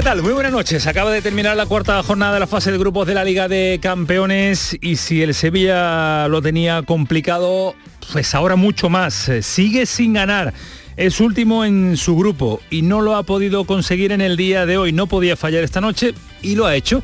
¿Qué tal? Muy buenas noches. Acaba de terminar la cuarta jornada de la fase de grupos de la Liga de Campeones y si el Sevilla lo tenía complicado, pues ahora mucho más. Eh, Sigue sin ganar. Es último en su grupo y no lo ha podido conseguir en el día de hoy. No podía fallar esta noche y lo ha hecho.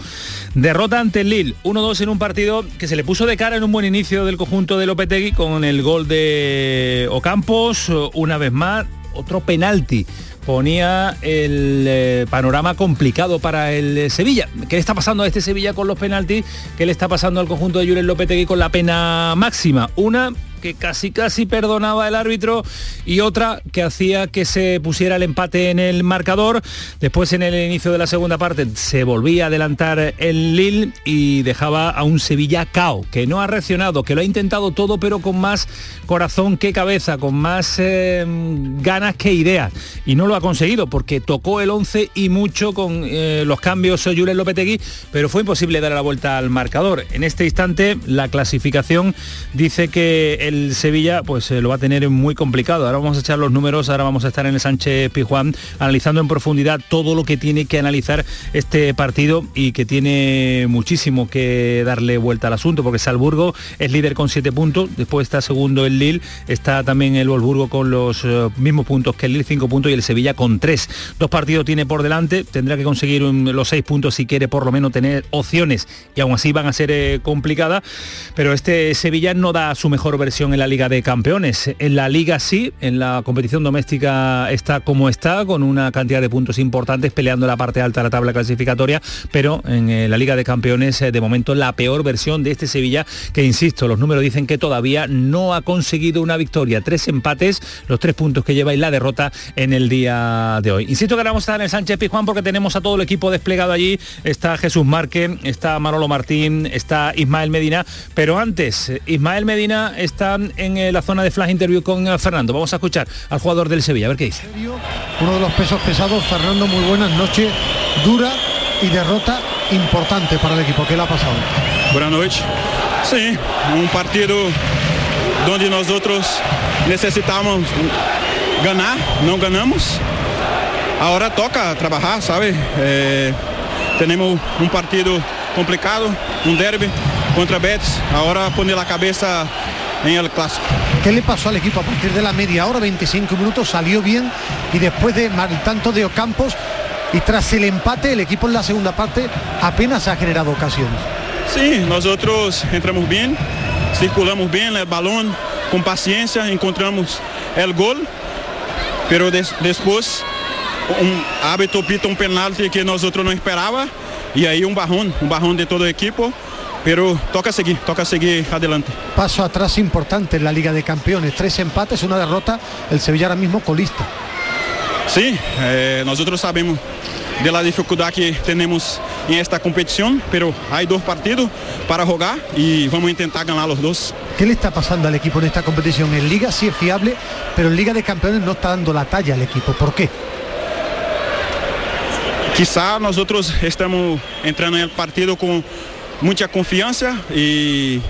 Derrota ante el Lille, 1-2 en un partido que se le puso de cara en un buen inicio del conjunto de Lopetegui con el gol de Ocampos, una vez más, otro penalti ponía el eh, panorama complicado para el eh, Sevilla. ¿Qué le está pasando a este Sevilla con los penaltis? ¿Qué le está pasando al conjunto de Julen Lopetegui con la pena máxima? Una que casi casi perdonaba el árbitro y otra que hacía que se pusiera el empate en el marcador. Después en el inicio de la segunda parte se volvía a adelantar el Lille y dejaba a un Sevilla cao, que no ha reaccionado, que lo ha intentado todo pero con más corazón que cabeza, con más eh, ganas que ideas. Y no lo ha conseguido porque tocó el 11 y mucho con eh, los cambios Julen Lopetegui, pero fue imposible dar la vuelta al marcador. En este instante la clasificación dice que el Sevilla pues eh, lo va a tener muy complicado. Ahora vamos a echar los números, ahora vamos a estar en el Sánchez Pijuán analizando en profundidad todo lo que tiene que analizar este partido y que tiene muchísimo que darle vuelta al asunto porque Salburgo es líder con 7 puntos, después está segundo el Lille, está también el Wolfsburgo con los eh, mismos puntos que el Lille, 5 puntos y el Sevilla con 3. Dos partidos tiene por delante, tendrá que conseguir los 6 puntos si quiere por lo menos tener opciones y aún así van a ser eh, complicadas, pero este Sevilla no da su mejor versión en la Liga de Campeones. En la Liga sí, en la competición doméstica está como está, con una cantidad de puntos importantes peleando la parte alta de la tabla clasificatoria, pero en eh, la Liga de Campeones eh, de momento la peor versión de este Sevilla, que insisto, los números dicen que todavía no ha conseguido una victoria. Tres empates, los tres puntos que lleva y la derrota en el día de hoy. Insisto que vamos a estar en el Sánchez Pizjuán porque tenemos a todo el equipo desplegado allí. Está Jesús Marque, está Manolo Martín, está Ismael Medina, pero antes, eh, Ismael Medina está en eh, la zona de flash interview con eh, Fernando. Vamos a escuchar al jugador del Sevilla, a ver qué dice. Uno de los pesos pesados, Fernando, muy buenas noches. Dura y derrota importante para el equipo. ¿Qué le ha pasado? Boa noite. Sim, um partido onde nós outros necessitávamos ganhar, não ganhamos. Agora toca trabalhar, sabe? É, temos um partido complicado, um derby contra Betis. Agora poner a cabeça em El Clásico. ¿Qué le pasó al equipo a partir de la media hora, 25 minutos? Salió bien y después de mal tanto de Ocampos y tras el empate, el equipo en la segunda parte apenas ha generado ocasiones. Sim, nós outros entramos bem, circulamos bem o balão, com paciência, encontramos o gol, pero des, depois um hábito pita um penalti que nós outros não esperava e aí um barrão, um barrão de todo o equipo, pero toca seguir, toca seguir adelante. Paso atrás importante en la Liga de Campeones. Tres empates, una derrota. El Sevilla ahora mismo colista. Sim, eh, nós outros sabemos da dificuldade que temos em esta competição, pero há dois partidos para jogar e vamos tentar ganhar os dois. ¿Qué le está pasando al equipo en esta competición? En Liga sí es fiable, pero en Liga de Campeones no está dando la talla al equipo. ¿Por qué? Quizá nós outros estamos entrando no partido com muita confiança e,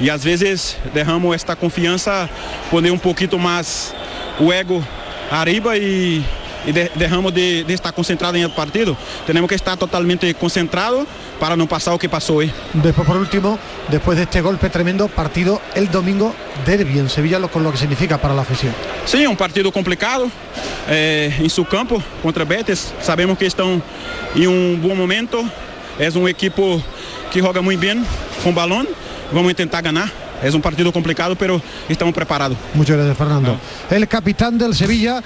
e às vezes derramos esta confiança, poner um pouquinho mais o ego arriba e, e de, derramos de, de estar concentrado em el partido. Temos que estar totalmente concentrado para não passar o que passou hoje. Después, por último, después de este golpe tremendo, partido el domingo derby en Sevilla, lo, con lo que significa para la afición. Sim, um partido complicado é, em seu campo contra Betis. Sabemos que estão em um bom momento. É um equipo que joga muito bem com balão. Vamos tentar ganhar. Es un partido complicado, pero estamos preparados. Muchas gracias, Fernando. El capitán del Sevilla.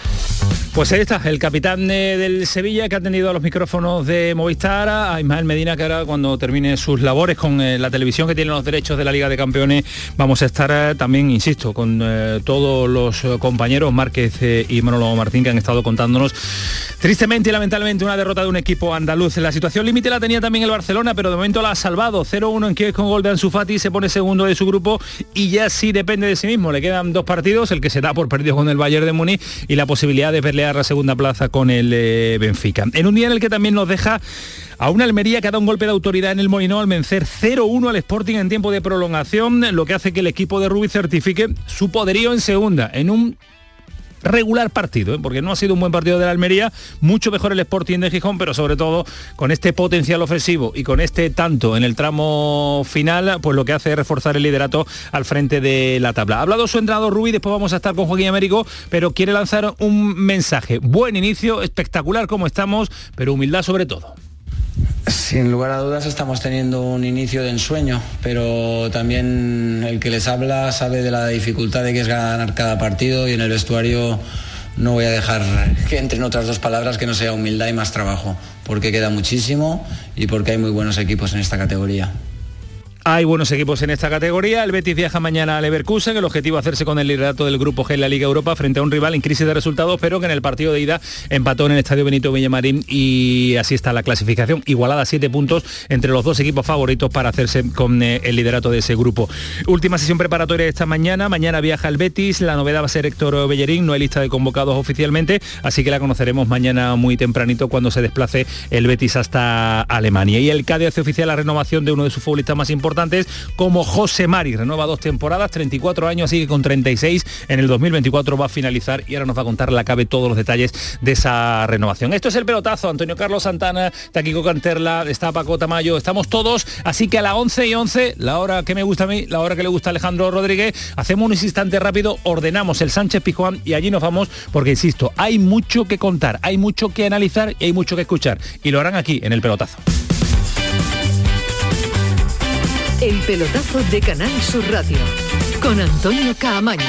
Pues ahí está, el capitán eh, del Sevilla que ha tenido a los micrófonos de Movistar, a Ismael Medina, que ahora cuando termine sus labores con eh, la televisión que tiene los derechos de la Liga de Campeones, vamos a estar eh, también, insisto, con todos los compañeros Márquez y Manolo Martín que han estado contándonos tristemente y lamentablemente una derrota de un equipo andaluz. La situación límite la tenía también el Barcelona, pero de momento la ha salvado. 0-1 en Kiev con gol de Ansu Fati, se pone segundo de su grupo y ya sí depende de sí mismo. Le quedan dos partidos, el que se da por perdido con el Bayern de Múnich y la posibilidad de verle la segunda plaza con el eh, Benfica. En un día en el que también nos deja a una Almería que ha dado un golpe de autoridad en el Molinó al vencer 0-1 al Sporting en tiempo de prolongación, lo que hace que el equipo de Rubí certifique su poderío en segunda, en un regular partido, ¿eh? porque no ha sido un buen partido de la Almería, mucho mejor el Sporting de Gijón, pero sobre todo con este potencial ofensivo y con este tanto en el tramo final, pues lo que hace es reforzar el liderato al frente de la tabla. Ha hablado su entrenador Rubí, después vamos a estar con Joaquín Américo, pero quiere lanzar un mensaje. Buen inicio, espectacular como estamos, pero humildad sobre todo. Sin lugar a dudas estamos teniendo un inicio de ensueño, pero también el que les habla sabe de la dificultad de que es ganar cada partido y en el vestuario no voy a dejar que entren otras dos palabras que no sea humildad y más trabajo, porque queda muchísimo y porque hay muy buenos equipos en esta categoría. Hay buenos equipos en esta categoría. El Betis viaja mañana a Leverkusen. El objetivo es hacerse con el liderato del Grupo G en la Liga Europa frente a un rival en crisis de resultados, pero que en el partido de ida empató en el Estadio Benito Villamarín y así está la clasificación. Igualada a siete puntos entre los dos equipos favoritos para hacerse con eh, el liderato de ese grupo. Última sesión preparatoria esta mañana. Mañana viaja el Betis. La novedad va a ser Héctor Bellerín. No hay lista de convocados oficialmente, así que la conoceremos mañana muy tempranito cuando se desplace el Betis hasta Alemania. Y el Cádiz hace oficial la renovación de uno de sus futbolistas más importantes como José Mari. Renueva dos temporadas, 34 años, así que con 36 en el 2024 va a finalizar y ahora nos va a contar la cabe todos los detalles de esa renovación. Esto es el pelotazo. Antonio Carlos Santana, Taquico Canterla, está Paco Tamayo, estamos todos. Así que a las 11 y 11, la hora que me gusta a mí, la hora que le gusta a Alejandro Rodríguez, hacemos un instante rápido, ordenamos el Sánchez Pijuán y allí nos vamos porque, insisto, hay mucho que contar, hay mucho que analizar y hay mucho que escuchar. Y lo harán aquí, en el pelotazo. El pelotazo de Canal Sur Radio con Antonio Caamaño.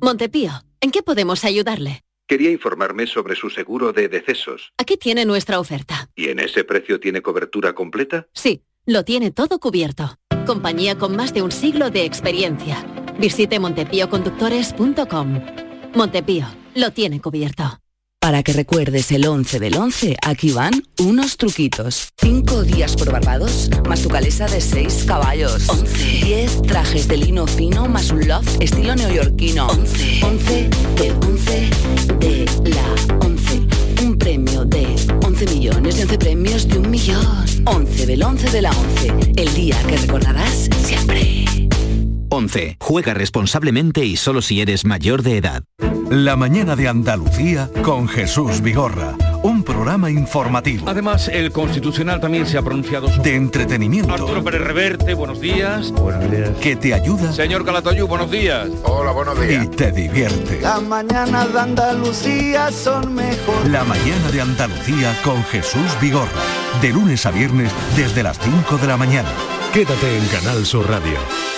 Montepío, ¿en qué podemos ayudarle? Quería informarme sobre su seguro de decesos. Aquí tiene nuestra oferta. ¿Y en ese precio tiene cobertura completa? Sí, lo tiene todo cubierto. Compañía con más de un siglo de experiencia. Visite montepíoconductores.com. Montepío, lo tiene cubierto. Para que recuerdes el 11 del 11, aquí van unos truquitos. 5 días por Barbados, más tu calesa de 6 caballos. 11. 10 trajes de lino fino, más un loft estilo neoyorquino. 11. 11 del 11 de la 11. Un premio de 11 millones de 11 premios de un millón. 11 del 11 de la 11. El día que recordarás siempre. 11. Juega responsablemente y solo si eres mayor de edad. La mañana de Andalucía con Jesús Vigorra. Un programa informativo. Además, el Constitucional también se ha pronunciado sobre... De entretenimiento. Arturo Pérez Reverte, buenos días. Buenos días. Que te ayuda. Señor Calatayú, buenos días. Hola, buenos días. Y te divierte. La mañana de Andalucía son mejor. La mañana de Andalucía con Jesús Vigorra. De lunes a viernes desde las 5 de la mañana. Quédate en Canal Sur Radio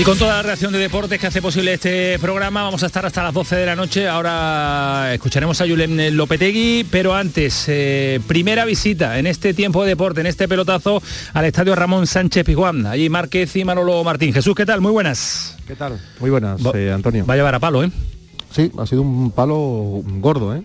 Y con toda la reacción de deportes que hace posible este programa, vamos a estar hasta las 12 de la noche. Ahora escucharemos a Julen Lopetegui, pero antes, eh, primera visita en este tiempo de deporte, en este pelotazo, al estadio Ramón Sánchez Pizjuán. Allí Márquez y Manolo Martín. Jesús, ¿qué tal? Muy buenas. ¿Qué tal? Muy buenas, eh, Antonio. Va a llevar a palo, ¿eh? Sí, ha sido un palo gordo, ¿eh?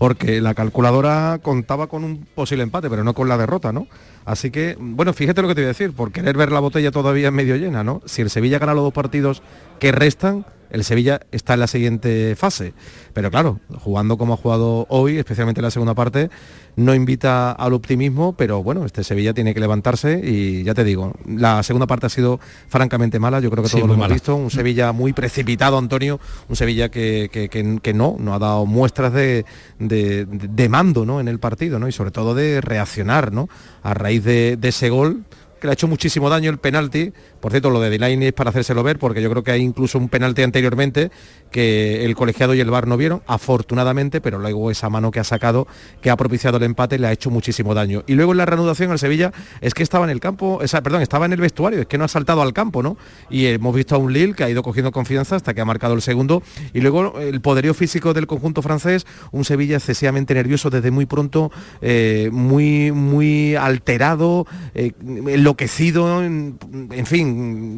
Porque la calculadora contaba con un posible empate, pero no con la derrota, ¿no? Así que, bueno, fíjate lo que te voy a decir, por querer ver la botella todavía medio llena, ¿no? Si el Sevilla gana los dos partidos que restan, el Sevilla está en la siguiente fase. Pero claro, jugando como ha jugado hoy, especialmente en la segunda parte, no invita al optimismo, pero bueno, este Sevilla tiene que levantarse y ya te digo, la segunda parte ha sido francamente mala, yo creo que todos lo hemos visto, un Sevilla muy precipitado, Antonio, un Sevilla que, no, no ha dado muestras de, de, mando ¿no? en el partido, ¿no? y sobre todo de reaccionar ¿no? a raíz de, ese gol que le ha hecho muchísimo daño el penalti. Por cierto, lo de Delaney es para hacérselo ver, porque yo creo que hay incluso un penalti anteriormente que el colegiado y el VAR no vieron, afortunadamente, pero luego esa mano que ha sacado, que ha propiciado el empate, le ha hecho muchísimo daño. Y luego en la reanudación al Sevilla es que estaba en el campo, perdón, estaba en el vestuario, es que no ha saltado al campo, ¿no? Y hemos visto a un Lille que ha ido cogiendo confianza hasta que ha marcado el segundo. Y luego el poderío físico del conjunto francés, un Sevilla excesivamente nervioso desde muy pronto, eh, muy, muy alterado, eh, enloquecido, en, en, fin,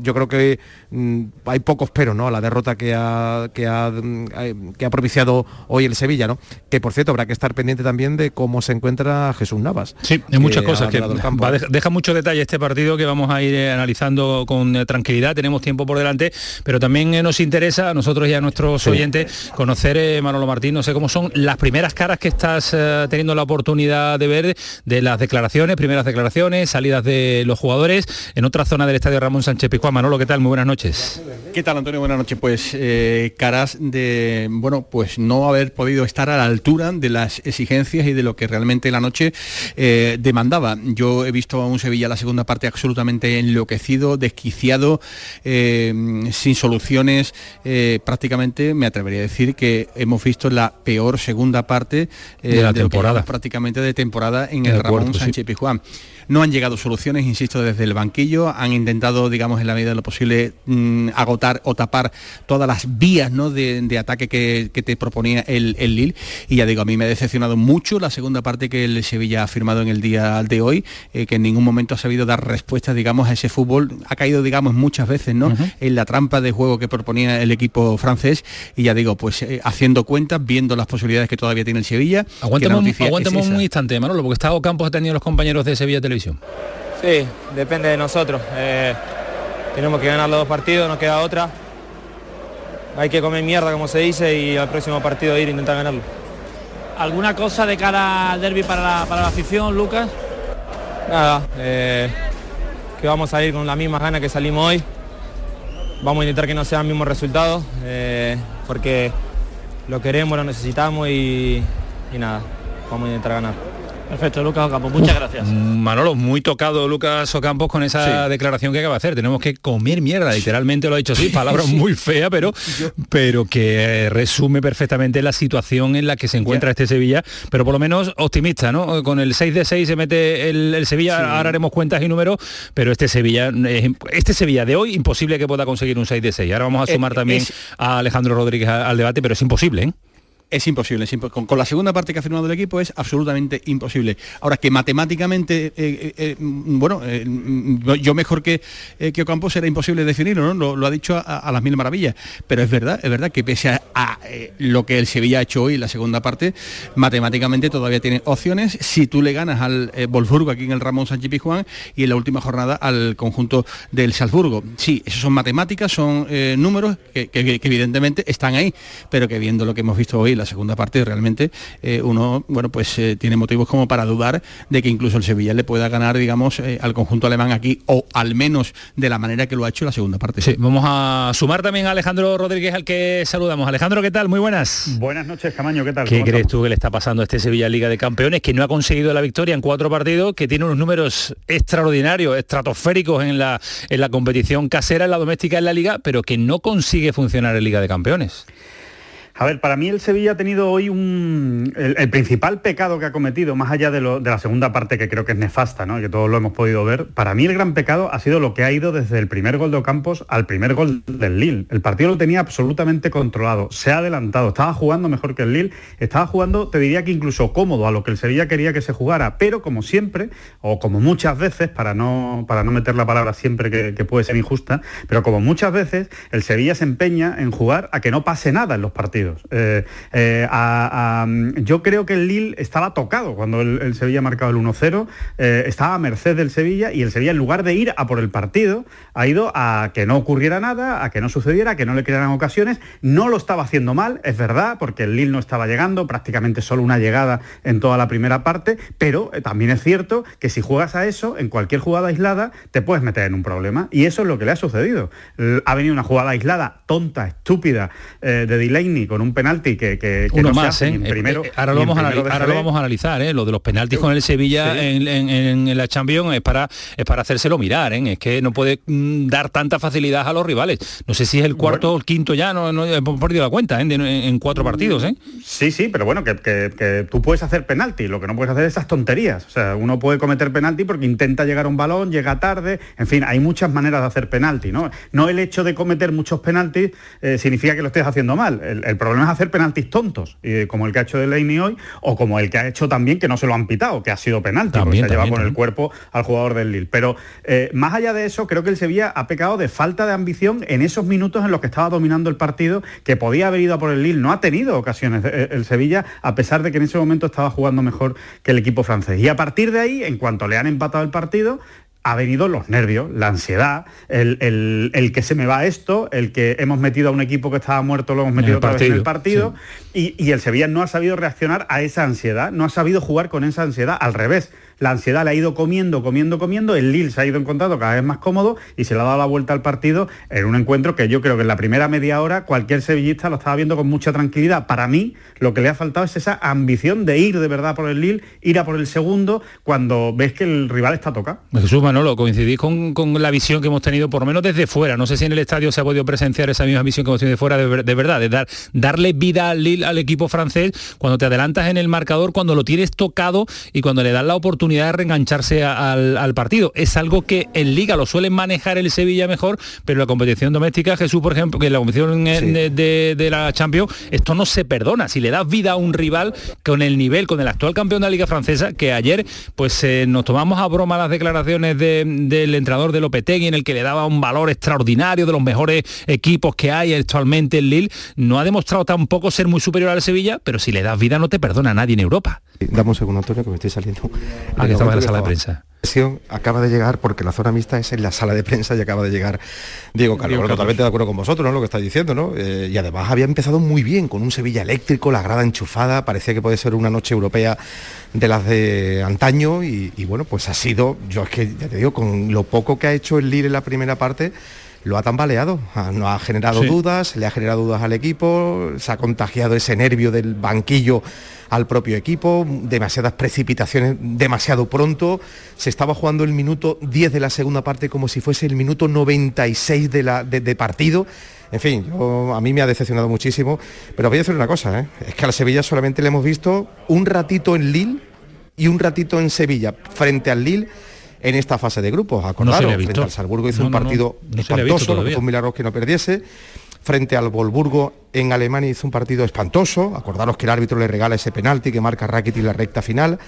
yo creo que mm, hay pocos pero, ¿no? A la derrota que ha, que ha, mm, que ha propiciado hoy el Sevilla, ¿no? Que por cierto habrá que estar pendiente también de cómo se encuentra Jesús Navas. Sí, hay muchas cosas que va, deja mucho detalle este partido que vamos a ir eh, analizando con eh, tranquilidad, tenemos tiempo por delante, pero también eh, nos interesa a nosotros y a nuestros sí. oyentes conocer, eh, Manolo Martín, no sé cómo son las primeras caras que estás eh, teniendo la oportunidad de ver de las declaraciones, primeras declaraciones, salidas de los jugadores en otra zona del estadio Ramón Sánchez Pizjuán. Manolo, ¿qué tal? Muy buenas noches. ¿Qué tal, Antonio? Buenas noches. Pues caras de, bueno, pues no haber podido estar a la altura de las exigencias y de lo que realmente la noche demandaba. Yo he visto a un Sevilla la segunda parte absolutamente enloquecido, desquiciado, eh, sin soluciones, eh, prácticamente me atrevería a decir que hemos visto la peor segunda parte eh, de la de temporada, prácticamente de temporada en el, el Ramón Sánchez sí. Pizjuán. No han llegado soluciones, insisto, desde el banquillo, han intentado, digamos, en la medida de lo posible, mmm, agotar o tapar todas las vías ¿no? de, de ataque que, que, te proponía el, el Lille. Y ya digo, a mí me ha decepcionado mucho la segunda parte que el Sevilla ha firmado en el día de hoy, eh, que en ningún momento ha sabido dar respuestas, digamos, a ese fútbol. Ha caído, digamos, muchas veces, ¿no? Uh -huh. En la trampa de juego que proponía el equipo francés. Y ya digo, pues eh, haciendo cuentas, viendo las posibilidades que todavía tiene el Sevilla. Aguántame un instante, Manolo, porque está Campos ha tenido los compañeros de Sevilla Televisión. Sí, depende de nosotros. Eh, tenemos que ganar los dos partidos, no queda otra. Hay que comer mierda, como se dice, y al próximo partido ir a intentar ganarlo. ¿Alguna cosa de cara al derby para la, para la afición, Lucas? Nada, eh, que vamos a ir con las mismas ganas que salimos hoy. Vamos a intentar que no sean los mismos resultados, eh, porque lo queremos, lo necesitamos y, y nada, vamos a intentar ganar. Perfecto, Lucas Ocampos, muchas gracias. Manolo, muy tocado Lucas Ocampos con esa sí. declaración que acaba de hacer. Tenemos que comer mierda, literalmente lo ha dicho así, palabra sí. muy fea, pero, pero que resume perfectamente la situación en la que se encuentra yeah. este Sevilla, pero por lo menos optimista, ¿no? Con el 6 de 6 se mete el, el Sevilla, sí. ahora haremos cuentas y números, pero este Sevilla, este Sevilla de hoy, imposible que pueda conseguir un 6 de 6. Ahora vamos a sumar eh, también es... a Alejandro Rodríguez al debate, pero es imposible, ¿eh? Es imposible, es con, con, la segunda parte que ha firmado el equipo es absolutamente imposible. Ahora que matemáticamente, eh, eh, eh, bueno, eh, yo mejor que, que Ocampo será imposible definirlo, ¿no? Lo, ha dicho a, las mil maravillas. Pero es verdad, es verdad que pese a, lo que el Sevilla ha hecho hoy, la segunda parte, matemáticamente todavía tiene opciones. Si tú le ganas al Wolfsburgo aquí en el Ramón Sánchez Pizjuán y en la última jornada al conjunto del Salzburgo. Sí, eso son matemáticas, son números que, que, evidentemente están ahí, pero que viendo lo que hemos visto hoy, la segunda parte realmente eh, uno bueno pues eh, tiene motivos como para dudar de que incluso el Sevilla le pueda ganar digamos eh, al conjunto alemán aquí o al menos de la manera que lo ha hecho la segunda parte. Sí vamos a sumar también a Alejandro Rodríguez al que saludamos. Alejandro qué tal muy buenas. Buenas noches Camaño qué tal qué crees tú que le está pasando a este Sevilla Liga de Campeones que no ha conseguido la victoria en cuatro partidos que tiene unos números extraordinarios estratosféricos en la en la competición casera en la doméstica en la liga pero que no consigue funcionar en Liga de Campeones a ver, para mí el Sevilla ha tenido hoy un... El, principal pecado que ha cometido, más allá de, la segunda parte que creo que es nefasta, ¿no? que todos lo hemos podido ver, para mí el gran pecado ha sido lo que ha ido desde el primer gol de Ocampos al primer gol del Lille. El partido lo tenía absolutamente controlado, se ha adelantado, estaba jugando mejor que el Lille, estaba jugando, te diría que incluso cómodo a lo que el Sevilla quería que se jugara, pero como siempre, o como muchas veces, para no, para no meter la palabra siempre que puede ser injusta, pero como muchas veces, el Sevilla se empeña en jugar a que no pase nada en los partidos. Eh, eh, yo creo que el Lille estaba tocado cuando el, el Sevilla ha marcado el 1-0, eh, estaba a merced del Sevilla y el Sevilla en lugar de ir a por el partido ha ido a que no ocurriera nada, a que no sucediera, a que no le crearan ocasiones, no lo estaba haciendo mal, es verdad, porque el Lille no estaba llegando, prácticamente solo una llegada en toda la primera parte, pero eh, también es cierto que si juegas a eso, en cualquier jugada aislada, te puedes meter en un problema. Y eso es lo que le ha sucedido. Ha venido una jugada aislada, tonta, estúpida, de Delaney con un penalti que, que, que Uno no se más, hace ¿eh? en primero, Eh, ahora, lo vamos a, primero ahora lo vamos a analizar, ¿eh? Lo de los penaltis con el Sevilla en, en- en- en la Champions es para, es para hacérselo mirar, ¿eh? Es que no puede mm, dar tanta facilidad a los rivales. No sé si es el cuarto o el quinto ya, no, no he perdido la cuenta, ¿eh? En, en cuatro partidos, ¿eh? Sí, sí, pero bueno, que, que- tú puedes hacer penalti, lo que no puedes hacer es esas tonterías. O sea, uno puede cometer penalti porque intenta llegar a un balón, llega tarde, en fin, hay muchas maneras de hacer penalti, ¿no? No el hecho de cometer muchos penaltis eh, significa que lo estés haciendo mal. El, el problema es hacer penaltis tontos, eh, como el que ha hecho Delaney hoy, o como el que ha hecho también que no se lo han pitado, que ha sido penalti, porque También, se ha llevado también, con el también. cuerpo al jugador del Lille. Pero eh, más allá de eso, creo que el Sevilla ha pecado de falta de ambición en esos minutos en los que estaba dominando el partido, que podía haber ido a por el Lille. No ha tenido ocasiones eh, el Sevilla, a pesar de que en ese momento estaba jugando mejor que el equipo francés. Y a partir de ahí, en cuanto le han empatado el partido, ha venido los nervios, la ansiedad, el, el- el que se me va esto, el que hemos metido a un equipo que estaba muerto, lo hemos metido otra vez en el partido, partido, y, y el Sevilla no ha sabido reaccionar a esa ansiedad, no ha sabido jugar con esa ansiedad, al revés. La ansiedad le ha ido comiendo, comiendo, comiendo, el Lille se ha ido encontrando cada vez más cómodo y se le ha dado la vuelta al partido en un encuentro que yo creo que en la primera media hora cualquier sevillista lo estaba viendo con mucha tranquilidad. Para mí lo que le ha faltado es esa ambición de ir de verdad por el Lille, ir a por el segundo cuando ves que el rival está tocado. Jesús Manolo, coincidís con, la visión que hemos tenido, por lo menos desde fuera. No sé si en el estadio se ha podido presenciar esa misma visión que hemos tenido de fuera, de, de verdad, de dar, darle vida al Lille, al equipo francés, cuando te adelantas en el marcador, cuando lo tienes tocado y cuando le das la oportunidad de reengancharse a- al, al partido. Es algo que en Liga lo suelen manejar el Sevilla mejor, pero la competición doméstica, Jesús, por ejemplo, que la competición eh, de, de- de la Champions, esto no se perdona. Si le das vida a un rival con el nivel, con el actual campeón de la Liga Francesa, que ayer pues eh, nos tomamos a broma las declaraciones de- del entrenador de Lopetegui en el que le daba un valor extraordinario de los mejores equipos que hay actualmente en Lille, no ha demostrado tampoco ser muy superior al Sevilla, pero si le das vida no te perdona nadie en Europa. Dame un segundo, Antonio, que me estoy saliendo. Ah, que estaba en la sala de prensa. Acaba de llegar, porque la zona mixta es en la sala de prensa y acaba de llegar Diego Carlos. Diego Carlos. Totalmente de acuerdo con vosotros, ¿no? Lo que estáis diciendo, ¿no? Eh, y además había empezado muy bien, con un Sevilla eléctrico, la grada enchufada, parecía que puede ser una noche europea de las de antaño y, y bueno, pues ha sido, yo es que ya te digo, con lo poco que ha hecho el Lille en la primera parte, lo ha tambaleado, no ha generado Sí. dudas, le ha generado dudas al equipo, se ha contagiado ese nervio del banquillo al propio equipo, demasiadas precipitaciones demasiado pronto, se estaba jugando el minuto 10 de la segunda parte como si fuese el minuto 96 de, la, de, de partido. En fin, yo- a mí me ha decepcionado muchísimo, pero voy a decir una cosa, ¿eh? es que al Sevilla solamente le hemos visto un ratito en Lille y un ratito en Sevilla, frente al Lille en esta fase de grupos. Acordaros, frente al Salzburgo hizo No, un no, partido espantoso, lo que fue un milagro que no perdiese. Frente al Volburgo en Alemania hizo un partido espantoso. Acordaros que el árbitro le regala ese penalti que marca Rakitic en la recta final.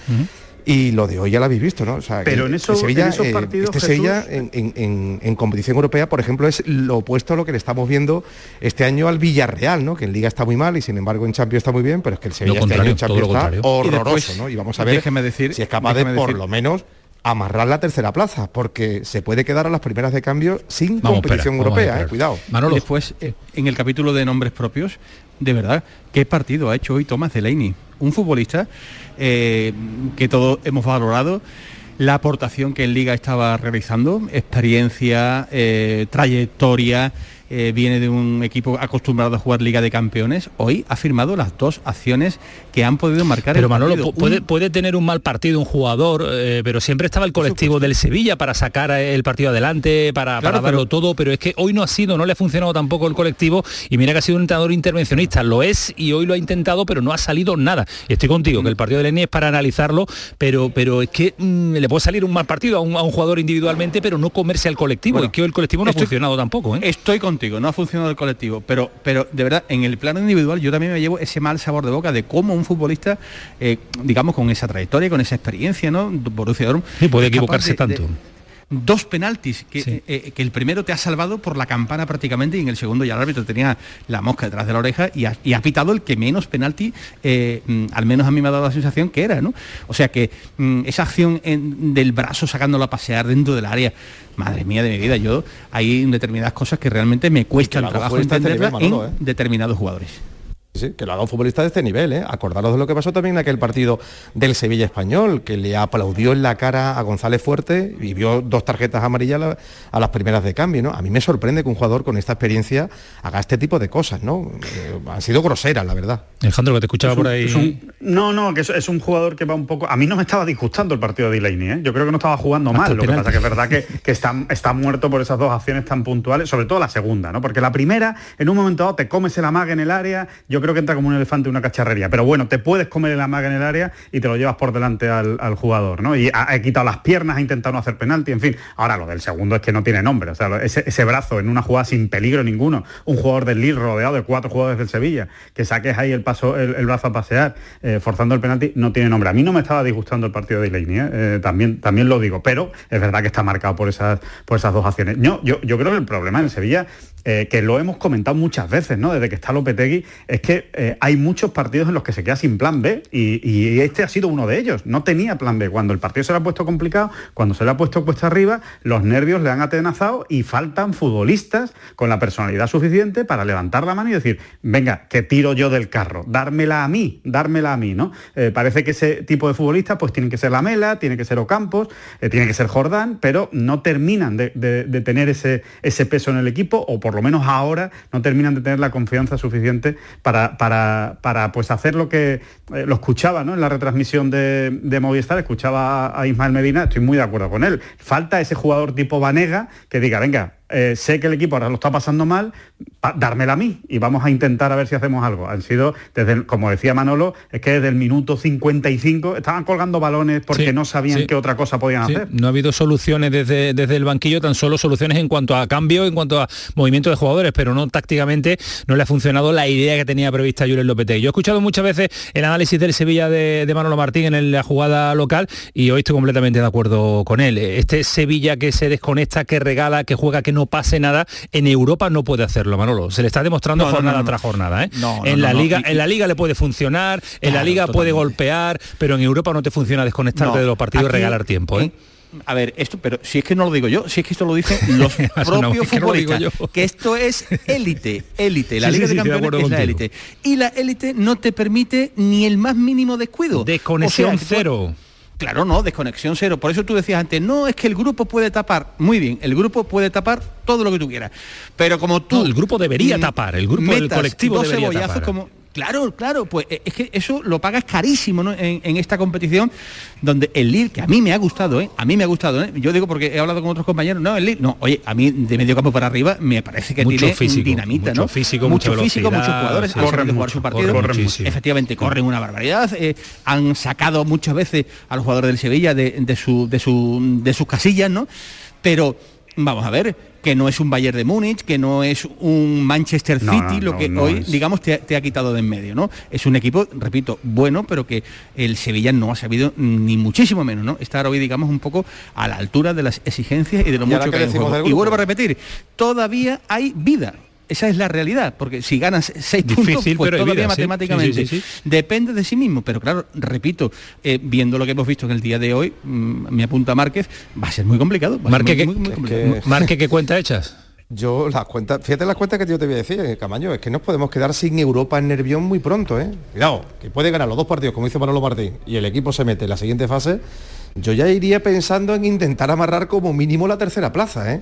Y lo de hoy ya lo habéis visto, ¿no? O sea, Pero en el eso- Sevilla, en esos eh, partidos, este Jesús- Sevilla en, en- en- en competición europea, por ejemplo, es lo opuesto a lo que le estamos viendo este año al Villarreal, ¿no? Que en Liga está muy mal y sin embargo en Champions está muy bien, pero es que el Sevilla este año en Champions está. Y horroroso, después, ¿no? Y vamos a ver déjeme decir- si es capaz de por decir- lo menos amarrar la tercera plaza, porque se puede quedar a las primeras de cambio sin Vamos competición europea, eh, cuidado. Y después, eh, en el capítulo de nombres propios, de verdad, ¿qué partido ha hecho hoy Tomás Delaney? Un futbolista eh, que todos hemos valorado, la aportación que en Liga estaba realizando, experiencia, eh, trayectoria, eh, viene de un equipo acostumbrado a jugar Liga de Campeones, hoy ha firmado las dos acciones que han podido marcar Pero el Manolo, puede, puede tener un mal partido un jugador, eh, pero siempre estaba el colectivo del Sevilla para sacar el partido adelante, para, Claro, para darlo pero- todo, pero es que hoy no ha sido, no le ha funcionado tampoco el colectivo y mira que ha sido un entrenador intervencionista, lo es y hoy lo ha intentado, pero no ha salido nada. Estoy contigo, que el partido de Leni es para analizarlo, pero, pero es que mm, le puede salir un mal partido a un, a un jugador individualmente, pero no comerse al colectivo, Bueno, y que hoy el colectivo no estoy- ha funcionado tampoco. ¿eh? Estoy contigo, no ha funcionado el colectivo, pero, pero de verdad, en el plano individual yo también me llevo ese mal sabor de boca de cómo un futbolista, eh, digamos, con esa trayectoria, con esa experiencia, ¿no? Borussia Dortmund, Sí, puede equivocarse de- tanto. de- dos penaltis que, eh, eh, que el primero te ha salvado por la campana prácticamente y en el segundo ya el árbitro tenía la mosca detrás de la oreja y ha, y ha pitado el que menos penalti eh, mm, al menos a mí me ha dado la sensación que era ¿no? o sea que mm, esa acción en- del brazo sacándolo a pasear dentro del área madre mía de mi vida yo hay determinadas cosas que realmente me cuesta el trabajo Manolo, en ¿eh? determinados jugadores Sí, que lo ha dado un futbolista de este nivel, ¿eh? Acordaros de lo que pasó también en aquel partido del Sevilla Español, que le aplaudió en la cara a González Fuerte y vio dos tarjetas amarillas a, la- a las primeras de cambio, ¿no? A mí me sorprende que un jugador con esta experiencia haga este tipo de cosas, ¿no? Eh, han sido groseras, la verdad. Alejandro, que te escuchaba Es un- por ahí. es un- no, no, que es, es un jugador que va un poco. A mí no me estaba disgustando el partido de Delaney, ¿eh? Yo creo que no estaba jugando Hasta mal. Lo que pasa que es verdad que, que está, está muerto por esas dos acciones tan puntuales, sobre todo la segunda, ¿no? Porque la primera, en un momento dado, te comes el amague en el área, yo creo que entra como un elefante en una cacharrería. Pero bueno, te puedes comer el amague en el área y te lo llevas por delante al, jugador, ¿no? Y ha, quitado las piernas, ha intentado no hacer penalti, en fin. Ahora lo del segundo es que no tiene nombre. O sea, ese, brazo en una jugada sin peligro ninguno, un jugador del Lille rodeado de cuatro jugadores del Sevilla, que saques ahí el paso, el, brazo a pasear, eh, forzando el penalti, no tiene nombre. A mí no me estaba disgustando el partido de Delaney, ¿eh? Eh, también, también lo digo, pero es verdad que está marcado por esas, por esas dos acciones. Yo, yo, yo creo que el problema en Sevilla, eh, que lo hemos comentado muchas veces, ¿no? Desde que está Lopetegui, es que eh, hay muchos partidos en los que se queda sin plan B y, este ha sido uno de ellos. No tenía plan B. Cuando el partido se le ha puesto complicado, cuando se le ha puesto cuesta arriba, los nervios le han atenazado y faltan futbolistas con la personalidad suficiente para levantar la mano y decir, venga, que tiro yo del carro, dármela a mí, dármela a mí, ¿no? Eh, parece que ese tipo de futbolistas pues tienen que ser Lamela, tiene que ser Ocampos, tiene que ser Jordán, pero no terminan de tener ese, ese peso en el equipo, o por lo menos ahora no terminan de tener la confianza suficiente para, para, para, pues hacer lo que eh, lo escuchaba ¿no? en la retransmisión de, de Movistar, escuchaba a Ismael Medina, estoy muy de acuerdo con él. Falta ese jugador tipo Vanega que diga, venga, eh, sé que el equipo ahora lo está pasando mal, pa- dármela a mí y vamos a intentar a ver si hacemos algo. Han sido, desde el- como decía Manolo, es que desde el minuto 55 estaban colgando balones porque Sí, no sabían sí. qué otra cosa podían Sí, hacer. no ha habido soluciones desde, desde el banquillo, tan solo soluciones en cuanto a cambio, en cuanto a movimiento de jugadores, pero no tácticamente no le ha funcionado la idea que tenía prevista Julen Lopetegui. Yo he escuchado muchas veces el análisis del Sevilla de, de Manolo Martín en la jugada local y hoy estoy completamente de acuerdo con él. Este Sevilla que se desconecta, que regala, que juega, que no pase nada, en Europa no puede hacerlo, Manolo. Se le está demostrando No, no, jornada no, no. tras jornada. ¿eh? No, no, en, no, la no. liga, en la liga le puede funcionar, en la liga puede golpear, pero en Europa no te funciona desconectarte No, de los partidos y regalar tiempo. ¿eh? A ver, esto, pero si es que no lo digo yo, si es que esto lo dicen los propios es que no futbolistas, yo. que esto es élite, élite, la Sí, Liga sí, de sí, de Campeones acuerdo es la élite. Y la élite no te permite ni el más mínimo descuido. Desconexión O sea, que tú- cero. Claro, no, desconexión cero. Por eso tú decías antes, no, es que el grupo puede tapar. Muy bien, el grupo puede tapar todo lo que tú quieras. Pero como tú... No, el grupo debería mm, tapar, el grupo del colectivo debería tapar. como Claro, claro, pues eh, es que eso lo pagas carísimo ¿no? en, en esta competición donde el Lille, que a mí me ha gustado, ¿eh? a mí me ha gustado, ¿eh? yo digo porque he hablado con otros compañeros, no, el Lille, no, oye, a mí de medio campo para arriba me parece que Mucho tiene físico, dinamita, mucho ¿no? físico, mucho físico, muchos jugadores, sí, corren sabido jugar mucho, su partido, corren efectivamente corren una barbaridad, eh, han sacado muchas veces a los jugadores del Sevilla de, de su, de, su, de sus casillas, ¿no? Pero vamos a ver, que no es un Bayern de Múnich, que no es un Manchester City, no, lo no, que no hoy, es. digamos, te, ha- te ha quitado de en medio, ¿no? Es un equipo, repito, bueno, pero que el Sevilla no ha sabido ni muchísimo menos, ¿no? Estar hoy, digamos, un poco a la altura de las exigencias y de lo ¿Y ahora mucho que hay en juego. Y vuelvo a repetir, todavía hay vida. Esa es la realidad, porque si ganas seis puntos, Difícil, pues pero hay todavía vida, matemáticamente Sí, sí, sí, depende de sí mismo. Pero claro, repito, eh, viendo lo que hemos visto en el día de hoy, mm, me apunta Márquez, va a ser muy complicado. va a ser Marque, muy- ¿qué, muy- muy complicado. que- Marque, ¿qué cuenta echas? Yo las cuentas, fíjate las cuentas que yo te voy a decir, eh, Camaño, es que nos podemos quedar sin Europa en Nervión muy pronto, ¿eh? Cuidado, que puede ganar los dos partidos, como dice Manolo Martín, y el equipo se mete en la siguiente fase, yo ya iría pensando en intentar amarrar como mínimo la tercera plaza, ¿eh?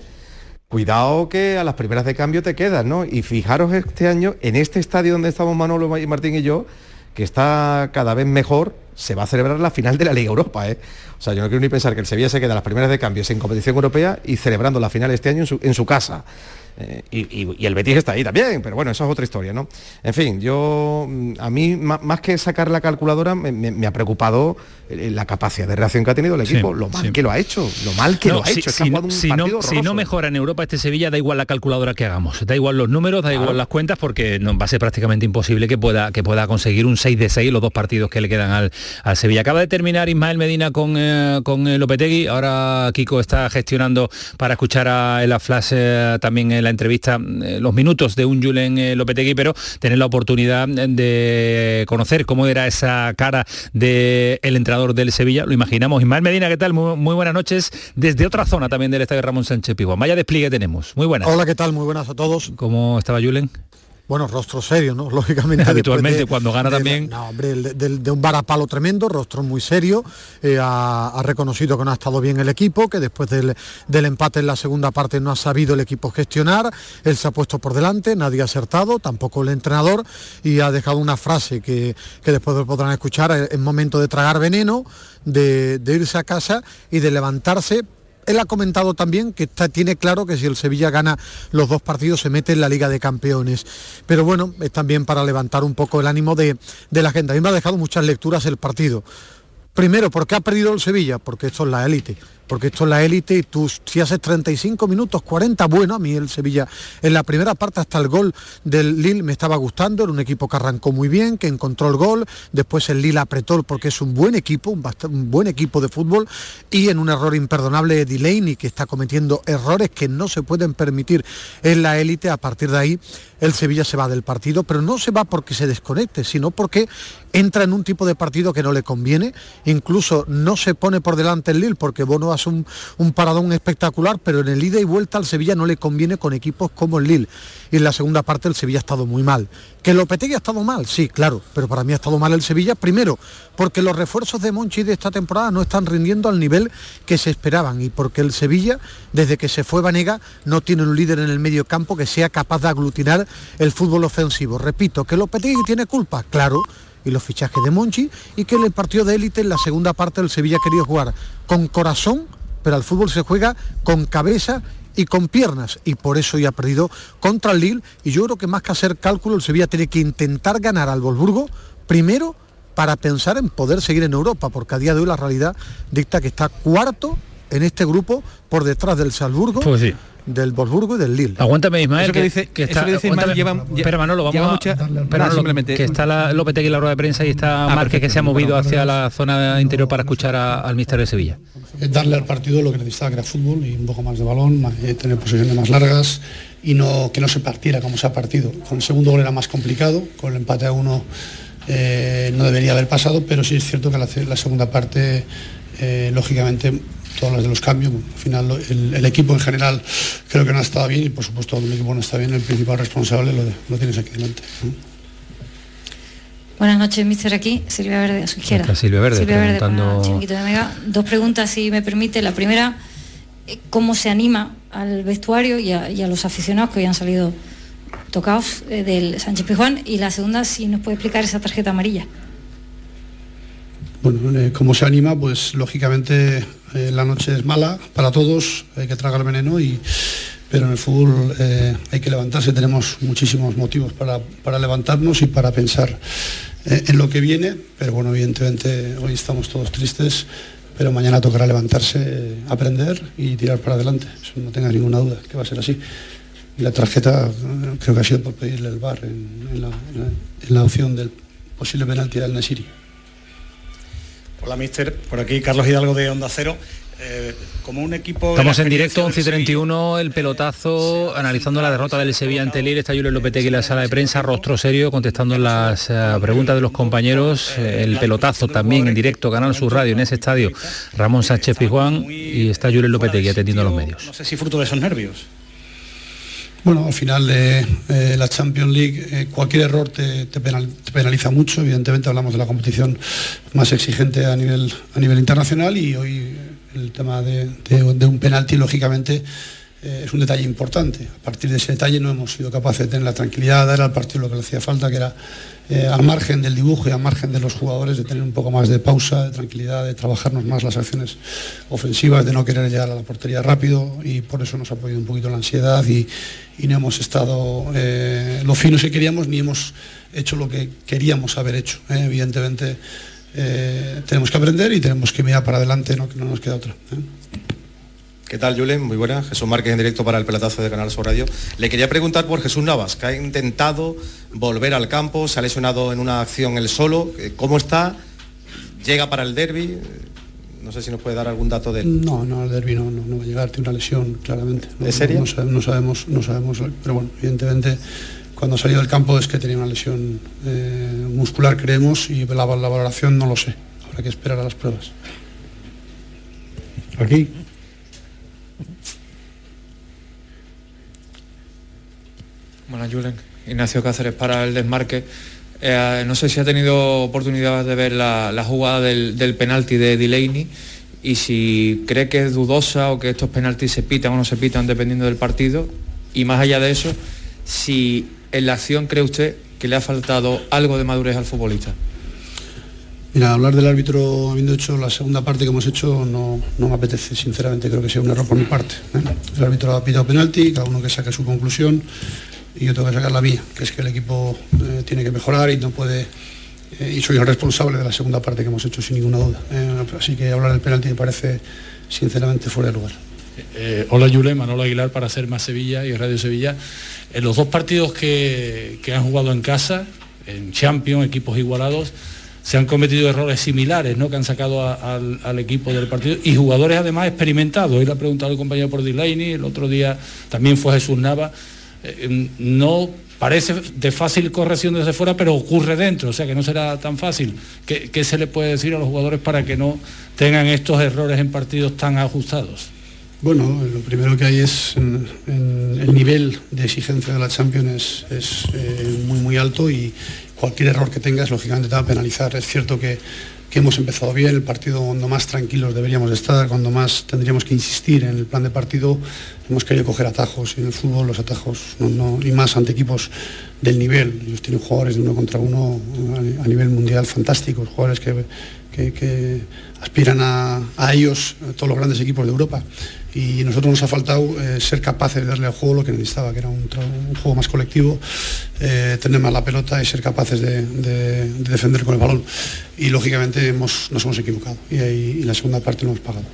Cuidado que a las primeras de cambio te quedas, ¿no? Y fijaros este año, en este estadio donde estamos Manolo y Martín y yo, que está cada vez mejor, se va a celebrar la final de la Liga Europa, ¿eh? O sea, yo no quiero ni pensar que el Sevilla se queda a las primeras de cambios en competición europea y celebrando la final este año en su casa. Eh, y, y- y el Betis está ahí también, pero bueno, eso es otra historia, ¿no? En fin, yo, mm, a mí, más que sacar la calculadora, me, me- me ha preocupado eh, la capacidad de reacción que ha tenido el Sí, equipo, lo mal sí. que lo ha hecho, lo mal que No, lo ha si, hecho. es que si ha no, jugado un si no- partido si no horroroso. mejora en Europa este Sevilla, da igual la calculadora que hagamos, da igual los números, da igual las cuentas, porque no, va a ser prácticamente imposible que pueda, que pueda conseguir un 6 de 6 los dos partidos que le quedan al, al Sevilla. Acaba de terminar Ismael Medina con, eh, con eh, Lopetegui, ahora Kiko está gestionando para escuchar a, la flash eh, también en la entrevista eh, los minutos de un Julen eh, Lopetegui, pero tener la oportunidad de conocer cómo era esa cara del entrenador del Sevilla, lo imaginamos. Ismael Medina, ¿qué tal? Muy, muy buenas noches desde otra zona también del estadio Ramón Sánchez Pizjuán. Vaya despliegue tenemos. Muy buenas. Hola, ¿qué tal? Muy buenas a todos. ¿Cómo estaba Julen? Bueno, rostro serio, ¿no? Lógicamente. Habitualmente, cuando gana también. No, hombre, de, un varapalo tremendo, rostro muy serio. Eh, ha, reconocido que no ha estado bien el equipo, que después del, empate en la segunda parte no ha sabido el equipo gestionar. Él se ha puesto por delante, nadie ha acertado, tampoco el entrenador, y ha dejado una frase que, que después podrán escuchar. Es momento de tragar veneno, de, de irse a casa y de levantarse él ha comentado también que tiene claro que si el Sevilla gana los dos partidos se mete en la Liga de Campeones. Pero bueno, es también para levantar un poco el ánimo de, la gente. A mí me ha dejado muchas lecturas el partido. Primero, ¿por qué ha perdido el Sevilla? Porque esto es la élite porque esto es la élite y tú si haces 35 minutos, 40, bueno, a mí el Sevilla en la primera parte hasta el gol del Lille me estaba gustando, era un equipo que arrancó muy bien, que encontró el gol, después el Lille apretó porque es un buen equipo, un, buen equipo de fútbol y en un error imperdonable de Delaney que está cometiendo errores que no se pueden permitir en la élite, a partir de ahí el Sevilla se va del partido, pero no se va porque se desconecte, sino porque entra en un tipo de partido que no le conviene, incluso no se pone por delante el Lille porque Bono un, un paradón espectacular, pero en el ida y vuelta al Sevilla no le conviene con equipos como el Lille. Y en la segunda parte el Sevilla ha estado muy mal. ¿Que Lopetegui ha estado mal? Sí, claro, pero para mí ha estado mal el Sevilla, primero, porque los refuerzos de Monchi de esta temporada no están rindiendo al nivel que se esperaban y porque el Sevilla, desde que se fue Vanega, no tiene un líder en el medio campo que sea capaz de aglutinar el fútbol ofensivo. Repito, ¿que Lopetegui tiene culpa? Claro, y los fichajes de Monchi y que en el partido de élite en la segunda parte el Sevilla ha querido jugar con corazón, pero al fútbol se juega con cabeza y con piernas y por eso ya ha perdido contra el Lille y yo creo que más que hacer cálculo el Sevilla tiene que intentar ganar al Wolfsburgo primero para pensar en poder seguir en Europa porque a día de hoy la realidad dicta que está cuarto en este grupo por detrás del Salzburgo pues sí del Wolfsburgo y del Lille. Aguántame Ismael, que, dice, que está, que Ismael lleva, espera Manolo, vamos mucha, a, simplemente que está la, Lopetegui en la rueda de prensa y está ah, Márquez que se ha movido hacia la zona interior para escuchar al mister de Sevilla. Darle al partido lo que necesitaba que era fútbol y un poco más de balón, eh, tener posiciones más largas y no que no se partiera como se ha partido. Con el segundo gol era más complicado, con el empate a uno eh, no debería haber pasado, pero sí es cierto que la, la segunda parte eh, lógicamente todas las de los cambios. al final el, equipo en general creo que no ha estado bien y por supuesto el equipo no está bien, el principal responsable lo, tienes aquí delante. Buenas noches, mister aquí, Silvia Verde a su izquierda. Silvia Verde, preguntando... de Mega. Dos preguntas, si me permite. La primera, eh, ¿cómo se anima al vestuario y a, los aficionados que hoy han salido tocados eh, del Sánchez Pijuán? Y la segunda, si nos puede explicar esa tarjeta amarilla. Bueno, eh, ¿cómo se anima? Pues lógicamente eh, la noche es mala para todos, hay que tragar veneno, y, pero en el fútbol eh, hay que levantarse, tenemos muchísimos motivos para, levantarnos y para pensar en lo que viene, pero bueno, evidentemente hoy estamos todos tristes, pero mañana tocará levantarse, aprender y tirar para adelante, eso no tenga ninguna duda, que va a ser así. Y la tarjeta creo que ha sido por pedirle el bar en, la, opción del posible penalti del Nesiri. Hola, mister. Por aquí Carlos Hidalgo de Onda Cero. Eh, como un equipo... Estamos en directo, 11 y 31, el pelotazo, analizando la derrota del Sevilla ante el está Julio Lopetegui en la sala de prensa, rostro serio, contestando las eh, preguntas de los compañeros, eh, el pelotazo también en directo, Canal Sur Radio, en ese estadio, Ramón Sánchez Pizjuán, y está Julio Lopetegui atendiendo a los medios. No sé si fruto de esos nervios. Bueno, al final de eh, la Champions League eh, cualquier error te, penaliza mucho. Evidentemente hablamos de la competición más exigente a nivel, a nivel internacional y hoy el tema de, un penalti, lógicamente, eh, es un detalle importante. A partir de ese detalle no hemos sido capaces de tener la tranquilidad, de dar al partido lo que le hacía falta, que era eh, al margen del dibujo y al margen de los jugadores, de tener un poco más de pausa, de tranquilidad, de trabajarnos más las acciones ofensivas, de no querer llegar a la portería rápido y por eso nos ha podido un poquito la ansiedad y, no hemos estado eh, lo finos que queríamos ni hemos hecho lo que queríamos haber hecho. Evidentemente tenemos que aprender y tenemos que mirar para adelante, no, que no nos queda otra. ¿Qué tal, Julen? Muy buena. Jesús Márquez en directo para el pelotazo de Canal Sur Radio. Le quería preguntar por Jesús Navas, que ha intentado volver al campo, se ha lesionado en una acción él solo. Eh, ¿Cómo está? ¿Llega para el derby? No sé si nos puede dar algún dato de él. No, no, el derby no, no, va a llegar, tiene una lesión, claramente. No, ¿Es serio? No, sabemos, no sabemos, pero bueno, evidentemente cuando salió del campo es que tenía una lesión eh, muscular, creemos, y la, la valoración no lo sé. Habrá que esperar a las pruebas. Aquí. Hola Julen, Ignacio Cáceres para el desmarque. Eh, no sé si ha tenido oportunidad de ver la, jugada del, del penalti de Delaney y si cree que es dudosa o que estos penaltis se pitan o no se pitan dependiendo del partido. Y más allá de eso, si en la acción cree usted que le ha faltado algo de madurez al futbolista. Mira, hablar del árbitro habiendo hecho la segunda parte que hemos hecho no, no me apetece, sinceramente, creo que sea un error por mi parte. ¿eh? El árbitro ha pitado penalti, cada uno que saque su conclusión y yo tengo que sacar la mía, que es que el equipo eh, tiene que mejorar y no puede eh, y soy el responsable de la segunda parte que hemos hecho sin ninguna duda. Eh, así que hablar del penalti me parece sinceramente fuera de lugar. Hola Yule, Manolo Aguilar para hacer más Sevilla y Radio Sevilla. En los dos partidos que, que han jugado en casa, en Champions, equipos igualados, se han cometido errores similares, ¿no? Que han sacado al equipo del partido y jugadores además experimentados. Hoy le ha preguntado el compañero por Delaney, el otro día también fue Jesús Nava. Eh, no parece de fácil corrección desde fuera, pero ocurre dentro, o sea que no será tan fácil. ¿Qué, se le puede decir a los jugadores para que no tengan estos errores en partidos tan ajustados? Bueno, lo primero que hay es en- el nivel de exigencia de la Champions es, es, eh, muy muy alto y cualquier error que tengas lógicamente te va a penalizar. Es cierto que, que hemos empezado bien, el partido cuando más tranquilos deberíamos de estar, cuando más tendríamos que insistir en el plan de partido, hemos querido coger atajos y en el fútbol los atajos no, no- y más ante equipos del nivel. Ellos tienen jugadores de uno contra uno a, nivel mundial fantásticos, jugadores que, aspiran a, ellos todos los grandes equipos de Europa y a nosotros nos ha faltado eh, ser capaces de darle al juego lo que necesitaba, que era un, juego más colectivo, eh, tener más la pelota y ser capaces de, de- de defender con el balón. Y lógicamente hemos, nos hemos equivocado y, ahí, y la segunda parte lo hemos pagado.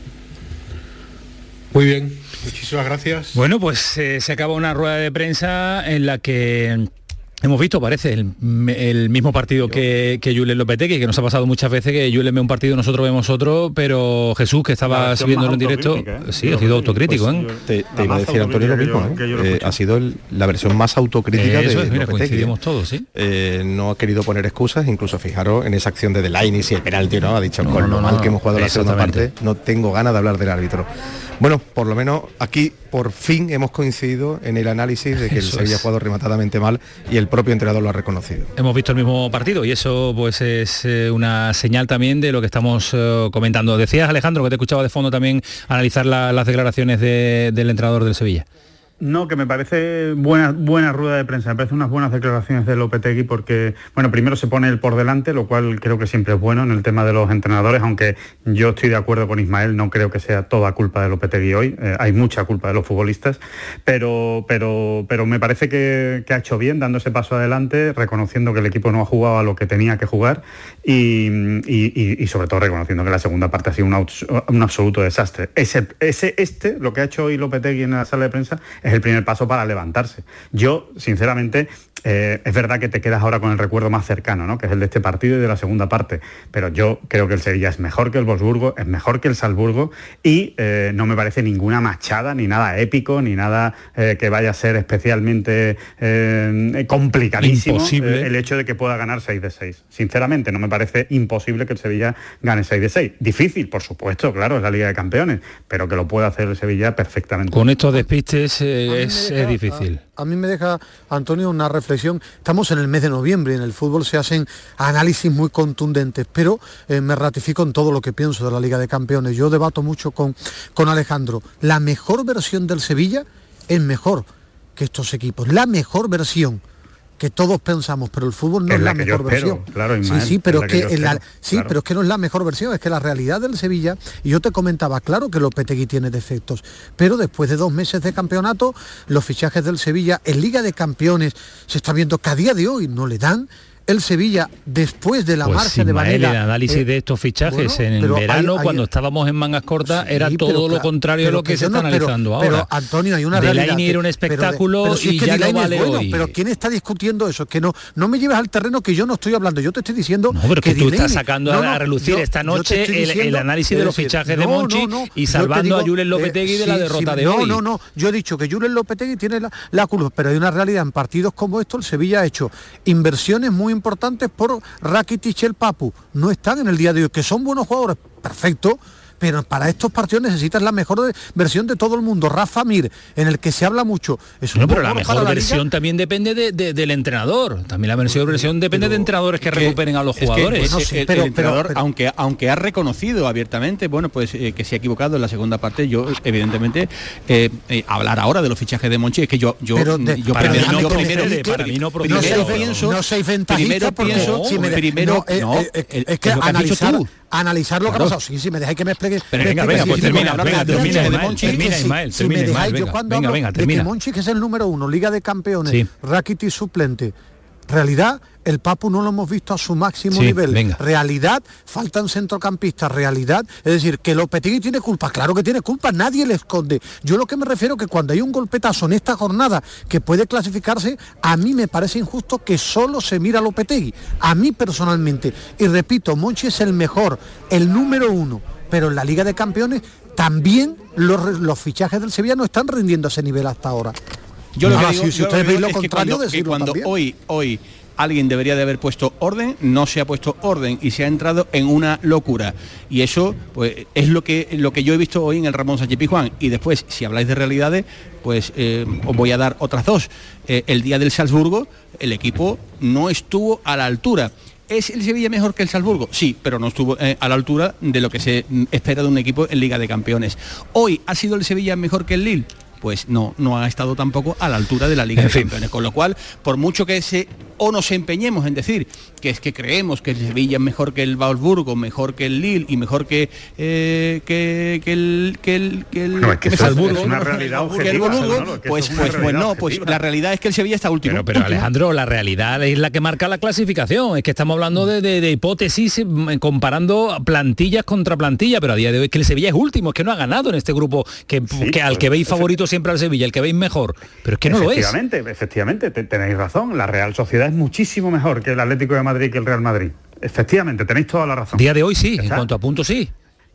Muy bien. Muchísimas gracias. Bueno, pues eh, se acaba una rueda de prensa en la que hemos visto, parece, el, el mismo partido que, que Julen Lopetegui, que nos ha pasado muchas veces que Julen ve un partido, nosotros vemos otro, pero Jesús, que estaba siguiéndolo en directo, ¿eh? sí, ha sido autocrítico, Pues, ¿eh? Te, te iba a decir Antonio lo mismo, ¿eh? Eh, ha sido el- la versión más autocrítica Eso de es, mira, Lopetegui, coincidimos ¿eh? todos, ¿sí? Eh, no ha querido poner excusas, incluso fijaros en esa acción de Delaney y el penalti, ¿no? Ha dicho, No, con no, lo no, mal no, que hemos jugado la segunda parte, no tengo ganas de hablar del árbitro. Bueno, por lo menos aquí por fin hemos coincidido en el análisis de que el Eso Sevilla ha jugado rematadamente mal y el propio entrenador lo ha reconocido. Hemos visto el mismo partido y eso pues es eh, una señal también de lo que estamos eh, comentando. Decías Alejandro que te escuchaba de fondo también analizar la- las declaraciones de- del entrenador del Sevilla. No, que me parece buena, buena rueda de prensa, me parecen unas buenas declaraciones de Lopetegui porque, bueno, primero se pone el por delante, lo cual creo que siempre es bueno en el tema de los entrenadores, aunque yo estoy de acuerdo con Ismael, no creo que sea toda culpa de Lopetegui hoy, eh, hay mucha culpa de los futbolistas, pero, pero, pero me parece que, ha hecho bien dando ese paso adelante, reconociendo que el equipo no ha jugado a lo que tenía que jugar y, y- sobre todo reconociendo que la segunda parte ha sido un, un absoluto desastre. Ese, ese, este, lo que ha hecho hoy Lopetegui en la sala de prensa, el primer paso para levantarse. Yo, sinceramente, eh, es verdad que te quedas ahora con el recuerdo más cercano, ¿no? que es el de este partido y de la segunda parte, pero yo creo que el Sevilla es mejor que el Wolfsburgo, es mejor que el Salzburgo y eh, no me parece ninguna machada, ni nada épico, ni nada eh, que vaya a ser especialmente eh, complicadísimo Imposible. eh, el hecho de que pueda ganar 6 de 6. Sinceramente, no me parece imposible que el Sevilla gane 6 de 6. Difícil, por supuesto, claro, es la Liga de Campeones, pero que lo pueda hacer el Sevilla perfectamente. Con estos despistes eh, es, es difícil. A mí me deja, Antonio, una reflexión. Estamos en el mes de noviembre y en el fútbol se hacen análisis muy contundentes, pero eh, me ratifico en todo lo que pienso de la Liga de Campeones. Yo debato mucho con, con Alejandro. La mejor versión del Sevilla es mejor que estos equipos. La mejor versión que todos pensamos, pero el fútbol no Es es, la mejor espero, versión. claro, sí, sí, pero es que la- sí, claro. pero es que no es la mejor versión, es que la realidad del Sevilla, y yo te comentaba, claro que Lopetegui tiene defectos, pero después de dos meses de campeonato, los fichajes del Sevilla en Liga de Campeones se está viendo que a día de hoy no le dan. El Sevilla, después de la Pues marcha de Vanega... el análisis eh, de estos fichajes bueno, en pero verano, hay- cuando estábamos en mangas cortas, era todo pero lo contrario de pero lo que, se está no- pero- analizando pero, ahora. Antonio, hay una Delaney realidad. era un espectáculo pero- pero si y es que ya no Delaney es vale bueno, hoy. Pero ¿quién está discutiendo eso? Que no, no me lleves al terreno que yo no estoy hablando. Yo te estoy diciendo No, pero que tú estás sacando No, a no, relucir yo- esta noche el, análisis de los fichajes de no, Monchi no, no, y salvando a Julen Lopetegui eh, de la derrota de no, hoy. No, no, yo he dicho que Julen Lopetegui tiene la, culpa, pero hay una realidad en partidos como estos, el Sevilla ha hecho inversiones muy importantes por Rakitic y el Papu. No están en el día de hoy, que son buenos jugadores, perfecto, pero para estos partidos necesitas la mejor de- versión de todo el mundo. Rafa Mir, en el que se habla mucho. Es un No, pero la mejor versión también depende de- de- del entrenador. También la mejor versión depende de entrenadores que recuperen a los Es que jugadores. el- el, el entrenador, aunque aunque ha reconocido abiertamente, bueno, pues eh, que se ha equivocado en la segunda parte, yo evidentemente eh, eh, hablar ahora de los fichajes de Monchi es que yo yo, de- yo para primero, mí no primero, para mí no primero. No pienso, no primero porque pienso, si me de- primero no, es que es dicho analizar, tú. Analizar lo que Claro. ha pasado. Sí, sí, me dejáis que me explique. Pero me venga, venga, pues termina, venga, que termina, de Ismael, termina, que Ismael, yo cuando venga, venga, de termina. que Monchi, que es el número uno, Liga de Campeones, Sí. Suplente, realidad, el Papu no lo hemos visto a su máximo Sí, nivel. venga. Realidad, faltan centrocampistas, realidad. Es decir, que Lopetegui tiene culpa, claro que tiene culpa, nadie le esconde. Yo lo que me refiero que cuando hay un golpetazo en esta jornada que puede clasificarse, a mí me parece injusto que solo se mira a Lopetegui. A mí personalmente. Y repito, Monchi es el mejor, el número uno, pero en la Liga de Campeones también los, los fichajes del Sevilla no están rindiendo a ese nivel hasta ahora. Yo lo que Ahora, digo, si, si yo ustedes que veis digo lo es que cuando, que hoy, hoy alguien debería de haber puesto orden, no se ha puesto orden y se ha entrado en una locura. Y eso pues es lo que lo que yo he visto hoy en el Ramón Sánchez Pizjuán. Y después, si habláis de realidades, pues eh, os voy a dar otras dos. Eh, el día del Salzburgo, el equipo no estuvo a la altura. ¿Es el Sevilla mejor que el Salzburgo? Sí, pero no estuvo eh, a la altura de lo que se espera de un equipo en Liga de Campeones. ¿Hoy ha sido el Sevilla mejor que el Lille? Pues no, no ha estado tampoco a la altura de la Liga En de fin. Campeones. Con lo cual, por mucho que se o nos empeñemos en decir que es que creemos que el Sevilla es mejor que el Wolfsburgo, mejor que el Lille y mejor que eh, que, que el que el que el Bueno, es que que eso es- Salzburgo, es una ¿no? realidad Que el objetiva, que pues pues pues no, pues objetiva. la realidad es que el Sevilla está último. Pero, pero Último. Alejandro, la realidad es la que marca la clasificación. Es que estamos hablando de, de- de hipótesis mm, comparando plantillas contra plantilla, pero a día de hoy es que el Sevilla es último, es que no ha ganado en este grupo, que, que al pues, que veis favorito siempre al Sevilla, el que veis mejor. Pero es que no lo es. efectivamente, efectivamente, te- tenéis razón. La Real Sociedad es muchísimo mejor que el Atlético de Madrid que el Real Madrid. Efectivamente, tenéis toda la razón. Día de hoy sí, en cuanto a puntos sí.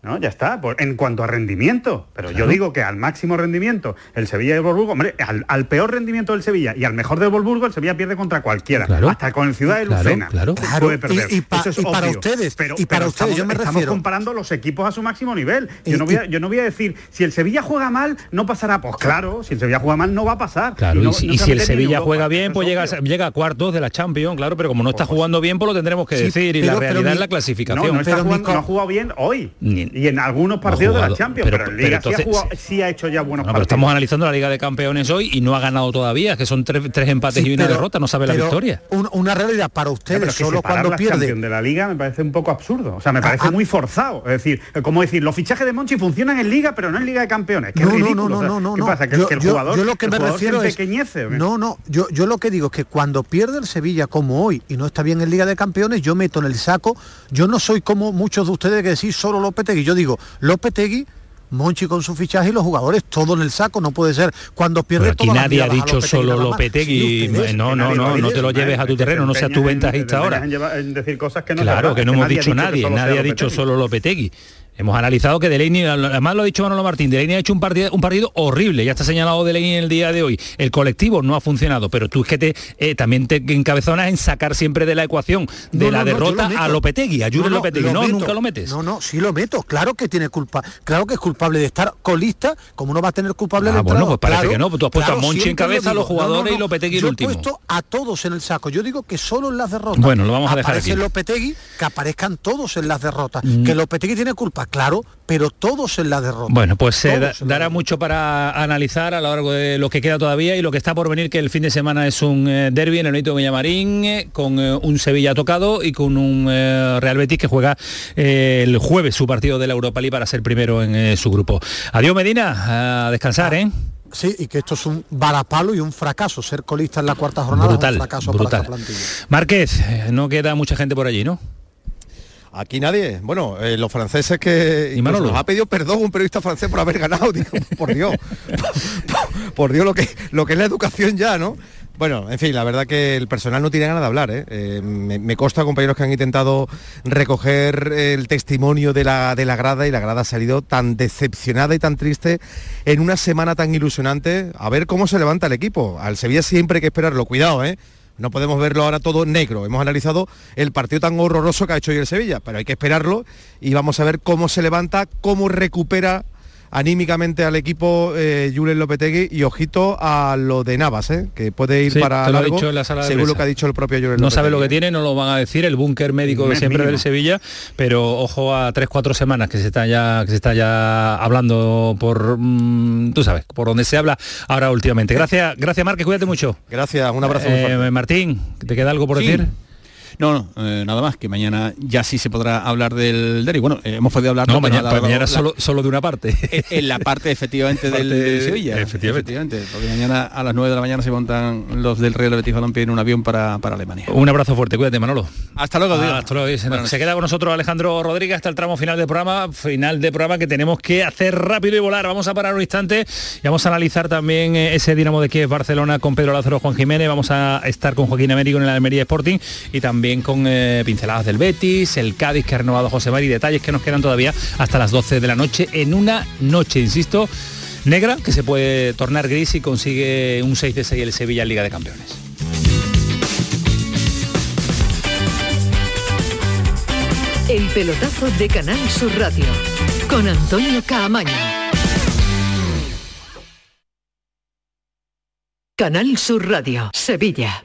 No, ya está. Por- en cuanto a rendimiento, pero yo digo que al máximo rendimiento, el Sevilla y el Volburgo, hombre, al, al peor rendimiento del Sevilla y al mejor del Volburgo, el Sevilla pierde contra cualquiera. Claro. Hasta con el Ciudad de Lucena. claro. puede perder. y- y pa- Eso es y para obvio. ustedes, pero, y para pero ustedes, estamos, yo me estamos refiero- comparando los equipos a su máximo nivel. Yo, Y- no voy a, y- yo no voy a decir, si el Sevilla juega mal, no pasará. Pues claro, si el Sevilla juega mal, no va a pasar. Claro, y, no- si, no y se si el Sevilla Europa. juega bien, pues es llega, llega a cuartos de la Champions, claro, pero como no está jugando bien, pues lo tendremos que Sí, decir. y pero- la realidad es la No, clasificación. no, está jugando- no ha jugado bien hoy. Y en algunos partidos de la Champions, pero- pero, en pero Liga sí, ha entonces- jugado- sí ha hecho ya buenos Bueno, pero partidos. estamos analizando la Liga de Campeones hoy y no ha ganado todavía, que son tres, tres empates Sí, y una pero- derrota, no sabe la pero victoria. un- una realidad para ustedes, pero solo cuando la pierde. Champions de la Liga me parece un poco absurdo. O sea, me parece Ah, muy forzado. Es decir, como decir, los fichajes de Monchi funcionan en Liga, pero no en Liga de Campeones. Qué No, no, ridículo. no, no, no, no, ¿Qué no. pasa? ¿Que, Yo- que el jugador, yo lo que me refiero se es no, no, yo, yo lo que digo es que cuando pierde el Sevilla como hoy y no está bien en Liga de Campeones, yo meto en el saco, yo no soy como muchos de ustedes que decís solo Yo digo Lopetegui, Monchi con su fichaje y los jugadores todo en el saco, no puede ser cuando pierde Pero aquí nadie ha dicho solo. Lopetegui. Ustedes, no, no, no, no te lo lleves a tu terreno, no seas tu ventajista ahora. en decir cosas que no Claro, que no hemos dicho nadie, nadie ha dicho solo Lopetegui. Hemos analizado que Delaney, además lo ha dicho Manolo Martín, Delaney ha hecho un partido, un partido horrible, ya está señalado Delaney en el día de hoy. El colectivo no ha funcionado, pero tú es que te, eh, también te encabezonas en sacar siempre de la ecuación de No, la no, no, yo derrota lo a Lopetegui, a Jure Lopetegui. lo No, meto. nunca lo metes. No, no, sí lo meto. Claro que tiene culpa. Claro que es culpable de estar colista, como no va a tener culpable el Ah, bueno, pues parece Claro, que no, pues tú has puesto a Monchi en cabeza, a los jugadores y. Lopetegui el Yo último. he puesto a todos en el saco. Yo digo que solo en las derrotas. Bueno, lo vamos a dejar Aparece aquí. Lopetegui, que aparezcan todos en las derrotas. Mm. Que Lopetegui tiene culpa, claro, pero todos en las derrotas. Bueno, pues eh, da- dará mucho para analizar a lo largo de lo que queda todavía y lo que está por venir, que el fin de semana es un eh, derby en el Benito Villamarín, eh, con eh, un Sevilla tocado y con un Real Betis que juega el jueves su partido de la Europa League para ser primero en su grupo. Adiós Medina, a descansar, ¿eh? Sí, y que esto es un varapalo y un fracaso. Ser colista en la cuarta jornada Brutal, es un fracaso brutal. para esta plantilla. Márquez, no queda mucha gente por allí, ¿no? Aquí nadie. Bueno, eh, los franceses que Manolo? nos ha pedido perdón un periodista francés por haber ganado. Digo, por Dios. por Dios lo que lo que es la educación ya, ¿no? Bueno, en fin, la verdad que el personal no tiene ganas de hablar. ¿eh? Eh, me, me consta, compañeros, que han intentado recoger el testimonio de la, de la grada y la grada ha salido tan decepcionada y tan triste en una semana tan ilusionante. A ver cómo se levanta el equipo. Al Sevilla siempre hay que esperarlo. Cuidado, ¿eh? No podemos verlo ahora todo negro. Hemos analizado el partido tan horroroso que ha hecho hoy el Sevilla, pero hay que esperarlo y vamos a ver cómo se levanta, cómo recupera anímicamente al equipo eh, Julen Lopetegui y ojito a lo de Navas, ¿eh? que puede ir Sí, para te lo ha largo, dicho en la sala de según lo que ha dicho el propio Julen No sabe lo que tiene, no lo van a decir, el búnker médico de siempre del Sevilla, pero ojo a tres, cuatro semanas que se está ya, que se está ya hablando por mm, tú sabes, por donde se habla ahora últimamente. Gracias, gracias Marque, cuídate mucho. Gracias, un abrazo muy Eh, fuerte. Martín, ¿te queda algo por Sí. decir? No, no, eh, nada más, que mañana ya sí se podrá hablar del derby. Bueno, eh, hemos podido hablar... No, mañana, solo, solo de una parte. en la parte efectivamente del, Parte- del Sevilla. efectivamente. Porque mañana a las 9 de la mañana se montan los del Real Betis Balompié en un avión para, para Alemania. Un abrazo fuerte, cuídate Manolo. Hasta luego, Diego. Hasta luego. Se, se queda con nosotros Alejandro Rodríguez hasta el tramo final del programa, final de programa que tenemos que hacer rápido y volar. Vamos a parar un instante y vamos a analizar también eh, ese Dinamo de Kiev Barcelona con Pedro Lázaro Juan Jiménez. Vamos a estar con Joaquín Américo en el Almería Sporting y también con eh, pinceladas del Betis, el Cádiz que ha renovado José Mari, detalles que nos quedan todavía hasta las 12 de la noche en una noche, insisto, negra que se puede tornar gris si consigue un 6 de 6 el Sevilla en Liga de Campeones. El pelotazo de Canal Sur Radio con Antonio Caamaño. Canal Sur Radio, Sevilla.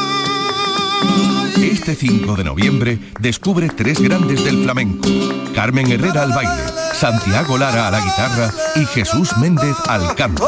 Este 5 de noviembre descubre tres grandes del flamenco. Carmen Herrera al baile, Santiago Lara a la guitarra y Jesús Méndez al canto.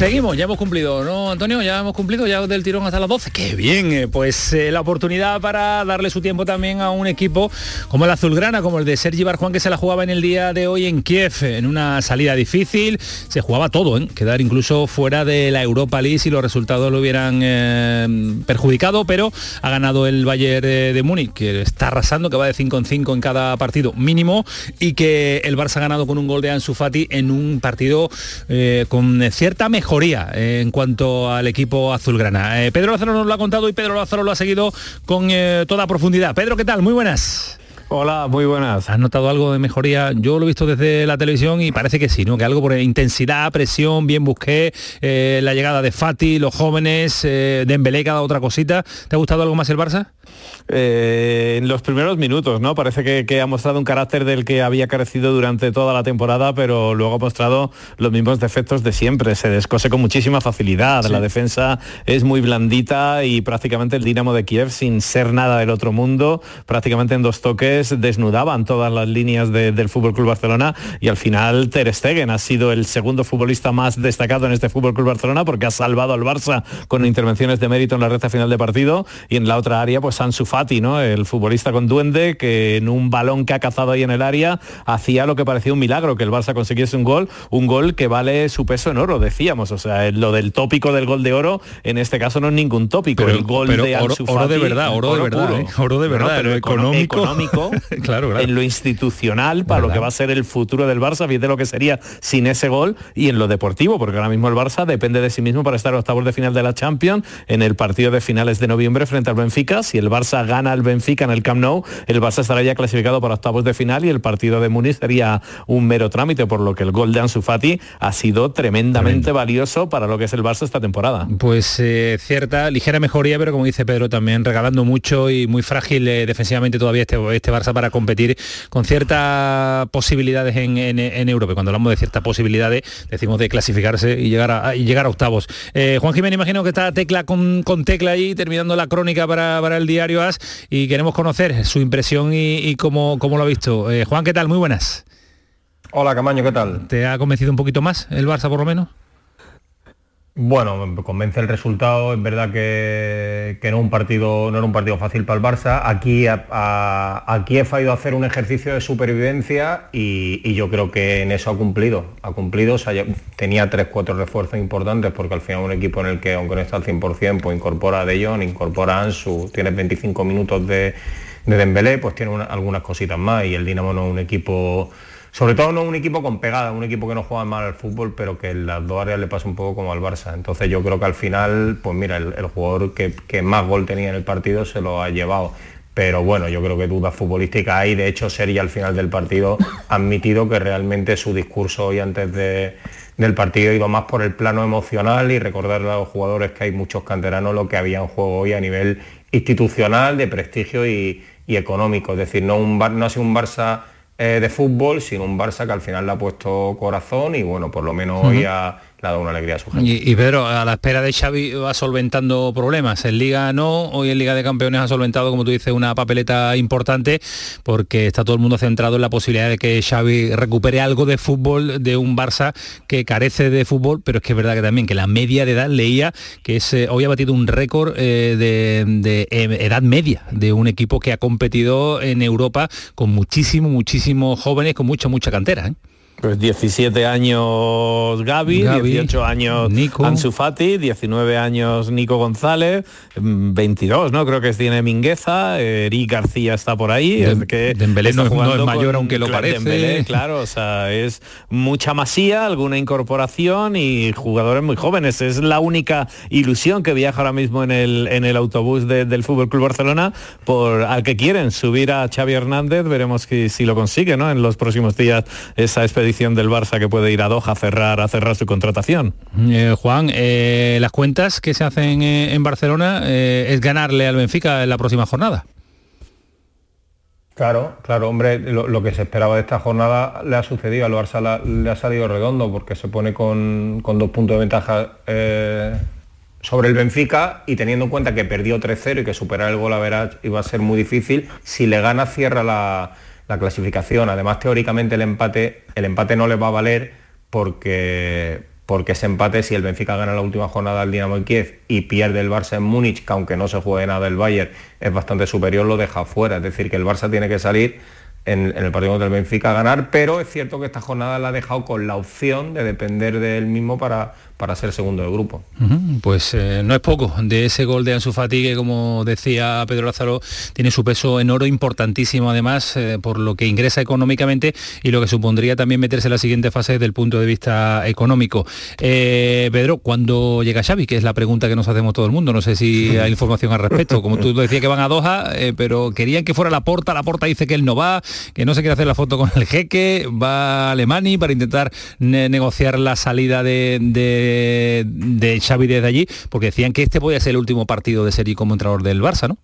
Seguimos, ya hemos cumplido, ¿no, Antonio? Ya hemos cumplido ya del tirón hasta las 12. Qué bien, eh, pues eh, la oportunidad para darle su tiempo también a un equipo como el Azulgrana, como el de Sergi Barjuan, que se la jugaba en el día de hoy en Kiev, en una salida difícil. Se jugaba todo, ¿eh? quedar incluso fuera de la Europa League si los resultados lo hubieran perjudicado, pero ha ganado el Bayern de Múnich, que está arrasando, que va de 5 en 5 en cada partido mínimo, y que el Barça ha ganado con un gol de Ansu Fati en un partido con cierta en cuanto al equipo azulgrana. Eh, Pedro Lázaro nos lo ha contado y Pedro Lázaro lo ha seguido con eh, toda profundidad. Pedro, ¿qué tal? Muy buenas. Hola, muy buenas. ¿Has notado algo de mejoría? Yo lo he visto desde la televisión y parece que sí, ¿no? Que algo por intensidad, presión, bien busqué, eh, la llegada de Fati, los jóvenes, eh, Dembélé, cada otra cosita. ¿Te ha gustado algo más el Barça? Eh, en los primeros minutos, ¿no? Parece que, que ha mostrado un carácter del que había carecido durante toda la temporada, pero luego ha mostrado los mismos defectos de siempre. Se descose con muchísima facilidad. La defensa es muy blandita y prácticamente el Dinamo de Kiev, sin ser nada del otro mundo, prácticamente en dos toques, desnudaban todas las líneas del Fútbol Club Barcelona y al final Ter Stegen ha sido el segundo futbolista más destacado en este Fútbol Club Barcelona porque ha salvado al Barça con intervenciones de mérito en la recta final de partido y en la otra área pues Ansu Fati, ¿no? El futbolista con duende que en un balón que ha cazado ahí en el área hacía lo que parecía un milagro que el Barça consiguiese un gol, un gol que vale su peso en oro, decíamos, o sea, lo del tópico del gol de oro en este caso no es ningún tópico, el gol de Ansu oro, de verdad, oro, de verdad, ¿eh? oro de verdad, pero económico, económico claro, en lo institucional para lo que va a ser el futuro del Barça, fíjate lo que sería sin ese gol y en lo deportivo, porque ahora mismo el Barça depende de sí mismo para estar en octavos de final de la Champions en el partido de finales de noviembre frente al Benfica. Si el Barça gana al Benfica en el Camp Nou, el Barça estará ya clasificado para octavos de final y el partido de Múnich sería un mero trámite, por lo que el gol de Ansu Fati ha sido tremendamente valioso para lo que es el Barça esta temporada. Pues eh, cierta, ligera mejoría, pero como dice Pedro, también regalando mucho y muy frágil eh, defensivamente todavía este, este Barça para competir con ciertas posibilidades en, en, Europa. Cuando hablamos de ciertas posibilidades, decimos de clasificarse y llegar a, y llegar a octavos. Eh, Juan Jiménez, imagino que está tecla con, tecla ahí, terminando la crónica para, el diario AS y queremos conocer su impresión y, cómo, cómo, lo ha visto. Eh, Juan, ¿qué tal? Muy buenas. Hola, Camaño, ¿qué tal? ¿Te ha convencido un poquito más el Barça por lo menos? Bueno, me convence el resultado, es verdad que, no, un partido, no era un partido fácil para el Barça. Aquí, aquí he fallido hacer un ejercicio de supervivencia y, yo creo que en eso ha cumplido. Ha cumplido, tenía tres, cuatro refuerzos importantes porque al final un equipo en el que aunque no está al 100%, pues incorpora a De Jong, incorpora a Ansu, tiene 25 minutos de, de Dembélé, pues tiene algunas cositas más y el Dinamo no es un equipo sobre todo no un equipo con pegada, un equipo que no juega mal al fútbol, pero que en las dos áreas le pasa un poco como al Barça. Entonces yo creo que al final, pues mira, el, jugador que, más gol tenía en el partido se lo ha llevado pero bueno, yo creo que dudas futbolísticas hay. De hecho, Sería al final del partido ha admitido que realmente su discurso hoy antes del partido ha ido más por el plano emocional y recordarle a los jugadores que hay muchos canteranos lo que había en juego hoy a nivel institucional, de prestigio y, económico. Es decir, no, un, no ha sido un Barça eh, de fútbol, sino un Barça que al final le ha puesto corazón y bueno, por lo menos hoy ha le una alegría a gente. Y, Pedro, a la espera de Xavi va solventando problemas. En Liga no, hoy en Liga de Campeones ha solventado, como tú dices, una papeleta importante porque está todo el mundo centrado en la posibilidad de que Xavi recupere algo de fútbol de un Barça que carece de fútbol, pero es que es verdad que también que la media de edad leía que es, eh, hoy ha batido un récord eh, de, em, edad media de un equipo que ha competido en Europa con muchísimos, muchísimos jóvenes, con mucha, mucha cantera. ¿eh? Pues 17 años Gaby, 18 años Nico. Ansu Fati, 19 años Nico González, 22, mm, ¿no? Creo que tiene Mingueza, Eric García está por ahí. que Dembélé no, es mayor aunque lo parece. claro, o sea, es mucha masía, alguna incorporación y jugadores muy jóvenes. Es la única ilusión que viaja ahora mismo en el, en el autobús del Fútbol Club Barcelona por al que quieren subir a Xavi Hernández. Veremos que, si lo consigue, ¿no? En los próximos días esa expedición del Barça que puede ir a Doha a cerrar, a cerrar su contratación. Eh, Juan, eh, las cuentas que se hacen eh, en Barcelona es ganarle al Benfica en la próxima jornada. Claro, claro, hombre, lo, que se esperaba de esta jornada le ha sucedido, al Barça le ha salido redondo porque se pone con, dos puntos de ventaja sobre el Benfica y teniendo en cuenta que perdió 3-0 y que superar el gol a Verach iba a ser muy difícil, si le gana cierra la, la clasificación. Además, teóricamente el empate, el empate no le va a valer porque, porque ese empate, si el Benfica gana la última jornada al Dinamo de Kiev y pierde el Barça en Múnich, que aunque no se juegue nada el Bayern, es bastante superior, lo deja fuera. Es decir, que el Barça tiene que salir en, el partido contra el Benfica a ganar, pero es cierto que esta jornada la ha dejado con la opción de depender de él mismo para, para ser segundo del grupo. Pues eh, no es poco. De ese gol de Ansu Fati, que como decía Pedro Lázaro, tiene su peso en oro importantísimo además, eh, por lo que ingresa económicamente y lo que supondría también meterse en la siguiente fase desde el punto de vista económico. Eh, Pedro, ¿cuándo llega Xavi? Que es la pregunta que nos hacemos todo el mundo. No sé si hay información al respecto. Como tú decías que van a Doha, pero querían que fuera la porta. La porta dice que él no va, que no se quiere hacer la foto con el jeque, va a Alemania para intentar negociar la salida de de, Xavi desde allí, porque decían que este podía ser el último partido de serie como entrenador del Barça, ¿no?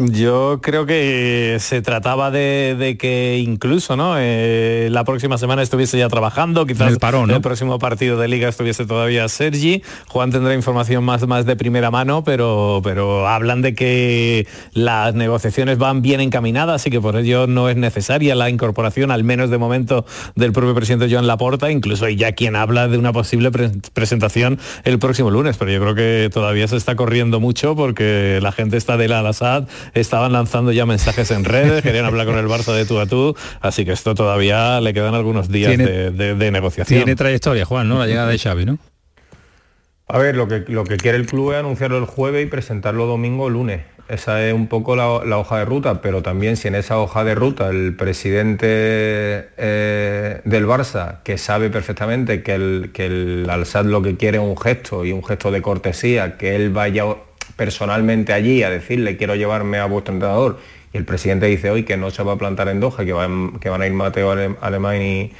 Yo creo que se trataba de, que incluso ¿no? Eh, la próxima semana estuviese ya trabajando, quizás el, parón, el próximo partido de liga estuviese todavía Sergi. Juan tendrá información más, más de primera mano, pero, pero hablan de que las negociaciones van bien encaminadas y que por ello no es necesaria la incorporación, al menos de momento, del propio presidente Joan Laporta. Incluso hay ya quien habla de una posible presentación el próximo lunes, pero yo creo que todavía se está corriendo mucho porque la gente está de la Al-Assad estaban lanzando ya mensajes en redes, querían hablar con el Barça de tú a tú, así que esto todavía le quedan algunos días de, negociación. Tiene trayectoria, Juan, ¿no? La llegada de Xavi, ¿no? A ver, lo que, lo que quiere el club es anunciarlo el jueves y presentarlo domingo o lunes. Esa es un poco la, hoja de ruta, pero también si en esa hoja de ruta el presidente eh, del Barça, que sabe perfectamente que el, que el Alsat lo que quiere es un gesto y un gesto de cortesía, que él vaya personalmente allí a decirle quiero llevarme a vuestro entrenador y el presidente dice hoy que no se va a plantar en Doha, que van, que van a ir Mateo Alemán y,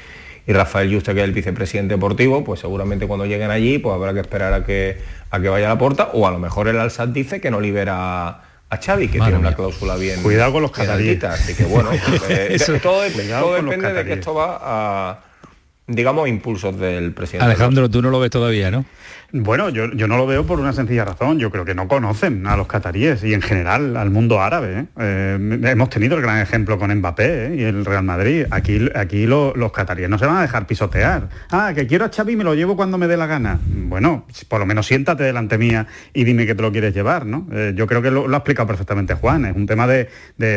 Rafael Juste, que es el vicepresidente deportivo, pues seguramente cuando lleguen allí pues habrá que esperar a que, a que vaya a la puerta o a lo mejor el Alsat dice que no libera a Xavi, que tiene una cláusula bien... Cuidado con los cataríes. Así que bueno, pues, todo, depende de que esto va a digamos, impulsos del presidente. Alejandro, tú no lo ves todavía, ¿no? Bueno, yo, no lo veo por una sencilla razón. Yo creo que no conocen a los cataríes y en general al mundo árabe. ¿eh? Eh, hemos tenido el gran ejemplo con Mbappé ¿eh? y el Real Madrid. Aquí, aquí los cataríes no se van a dejar pisotear. Ah, que quiero a Xavi y me lo llevo cuando me dé la gana. Bueno, por lo menos siéntate delante mía y dime que te lo quieres llevar, ¿no? yo creo que lo, ha explicado perfectamente Juan. Es un tema de,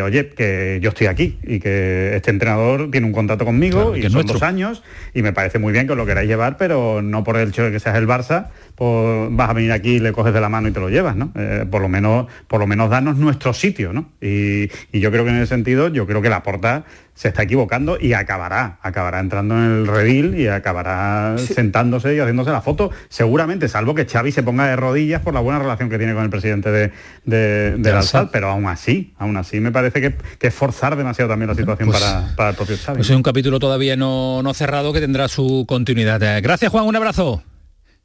oye, que yo estoy aquí y que este entrenador tiene un contrato conmigo y son dos años y me parece muy bien que os lo queráis llevar, pero no por el hecho de que seas el Barça, pues vas a venir aquí, le coges de la mano y te lo llevas, ¿no? Eh, por lo menos, por lo menos darnos nuestro sitio, ¿no? Y, yo creo que en ese sentido, yo creo que la porta se está equivocando y acabará, acabará entrando en el redil y acabará sentándose y haciéndose la foto, seguramente, salvo que Xavi se ponga de rodillas por la buena relación que tiene con el presidente de, de, de, pero aún así, aún así me parece que, que es forzar demasiado también la situación pues para, para, el propio Xavi. Pues es un capítulo todavía no, no cerrado que tendrá su continuidad. Gracias Juan, un abrazo.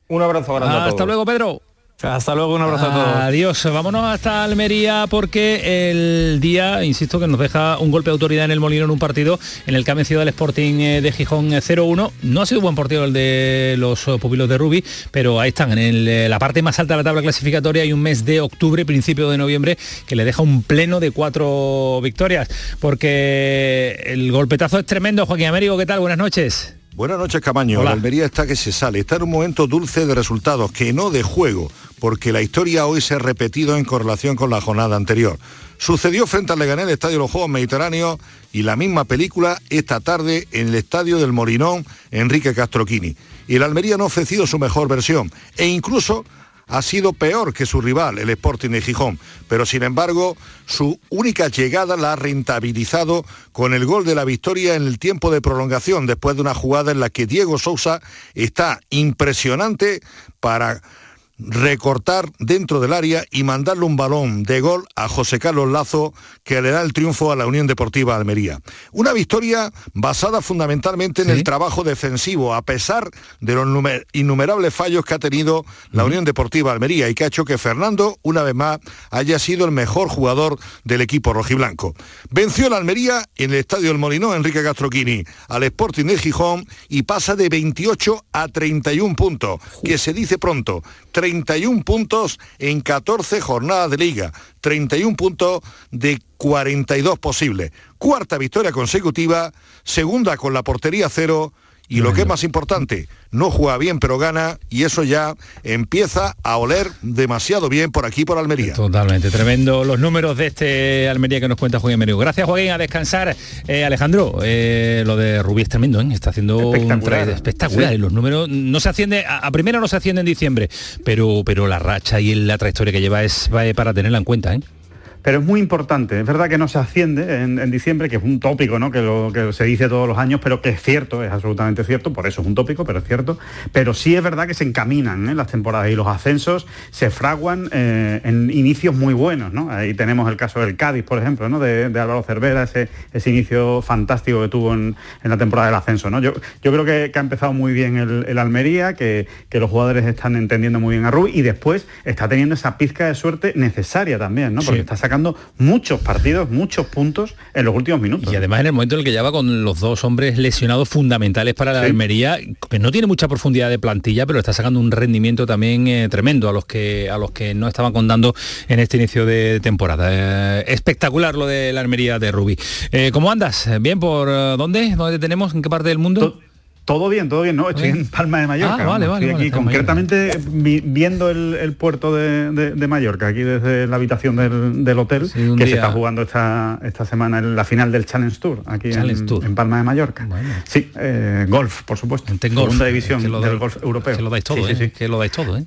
Un abrazo grande a todos. Hasta luego, Pedro. Hasta luego, un abrazo a todos. Adiós, vámonos hasta Almería porque el día, insisto, que nos deja un golpe de autoridad en el Molino en un partido en el que ha vencido al Sporting eh, de Gijón 0-1. Eh, no ha sido un buen partido el de los eh, pupilos de Rubi, pero ahí están, en la parte más alta de la tabla clasificatoria hay un mes de octubre, principio de noviembre, que le deja un pleno de cuatro victorias, porque el golpetazo es tremendo. Joaquín Américo, ¿qué tal? Buenas noches. Buenas noches, Camaño. La Almería está que se sale. Está en un momento dulce de resultados, que no de juego, porque la historia hoy se ha repetido en correlación con la jornada anterior. Sucedió frente al Leganés, el Estadio de los Juegos Mediterráneos, y la misma película esta tarde en el Estadio del Morinón, Enrique Castroquini. Y el Almería no ha ofrecido su mejor versión, e incluso ha sido peor que su rival, el Sporting de Gijón, pero sin embargo su única llegada la ha rentabilizado con el gol de la victoria en el tiempo de prolongación, después de una jugada en la que Diego Sousa está impresionante para recortar dentro del área y mandarle un balón de gol a José Carlos Lazo que le da el triunfo a la Unión Deportiva Almería. Una victoria basada fundamentalmente en el trabajo defensivo, a pesar de los innumerables fallos que ha tenido la Unión Deportiva Almería y que ha hecho que Fernando, una vez más, haya sido el mejor jugador del equipo rojiblanco. Venció la Almería en el Estadio del Molinó, Enrique Castroquini, al Sporting de Gijón y pasa de 28 a 31 puntos, que se dice pronto. 31 puntos en 14 jornadas de liga, 31 puntos de 42 posibles. Cuarta victoria consecutiva, segunda con la portería cero y lo que es más importante, no juega bien pero gana y eso ya empieza a oler demasiado bien por aquí por Almería. Totalmente, tremendo los números de este Almería que nos cuenta Joaquín Américo. Gracias Joaquín, a descansar. Eh, Alejandro, eh, lo de Rubí es tremendo, ¿eh? está haciendo espectacular. un espectacular. Los números no se asciende, a, primera no se asciende en diciembre, pero, pero la racha y la trayectoria que lleva es para tenerla en cuenta. ¿eh? Pero es muy importante. Es verdad que no se asciende en, diciembre, que es un tópico, ¿no? Que lo que se dice todos los años, pero que es cierto, es absolutamente cierto, por eso es un tópico, pero es cierto. Pero sí es verdad que se encaminan ¿eh? las temporadas y los ascensos se fraguan eh, en inicios muy buenos, ¿no? Ahí tenemos el caso del Cádiz, por ejemplo, ¿no? De, Álvaro Cervera, ese, ese, inicio fantástico que tuvo en, la temporada del ascenso, ¿no? Yo, yo creo que, ha empezado muy bien el, Almería, que, los jugadores están entendiendo muy bien a Rubí y después está teniendo esa pizca de suerte necesaria también, ¿no? Porque está sacando sacando muchos partidos, muchos puntos en los últimos minutos. Y además en el momento en el que lleva con los dos hombres lesionados fundamentales para la Almería, que no tiene mucha profundidad de plantilla, pero está sacando un rendimiento también eh, tremendo a los que a los que no estaban contando en este inicio de temporada. Eh, espectacular lo de la Almería de Rubí. Eh, ¿Cómo andas? ¿Bien por dónde? ¿Dónde tenemos? ¿En qué parte del mundo? Todo bien, todo bien, ¿no? Estoy en Palma de Mallorca. Ah, vale, vale, Estoy aquí concretamente viendo el, puerto de, Mallorca, aquí desde la habitación del, hotel, que se está jugando esta, esta semana en la final del Challenge Tour, aquí en, Palma de Mallorca. Sí, eh, golf, por supuesto. Segunda división del golf europeo. Que lo dais todo, ¿eh? Que lo dais todo, ¿eh?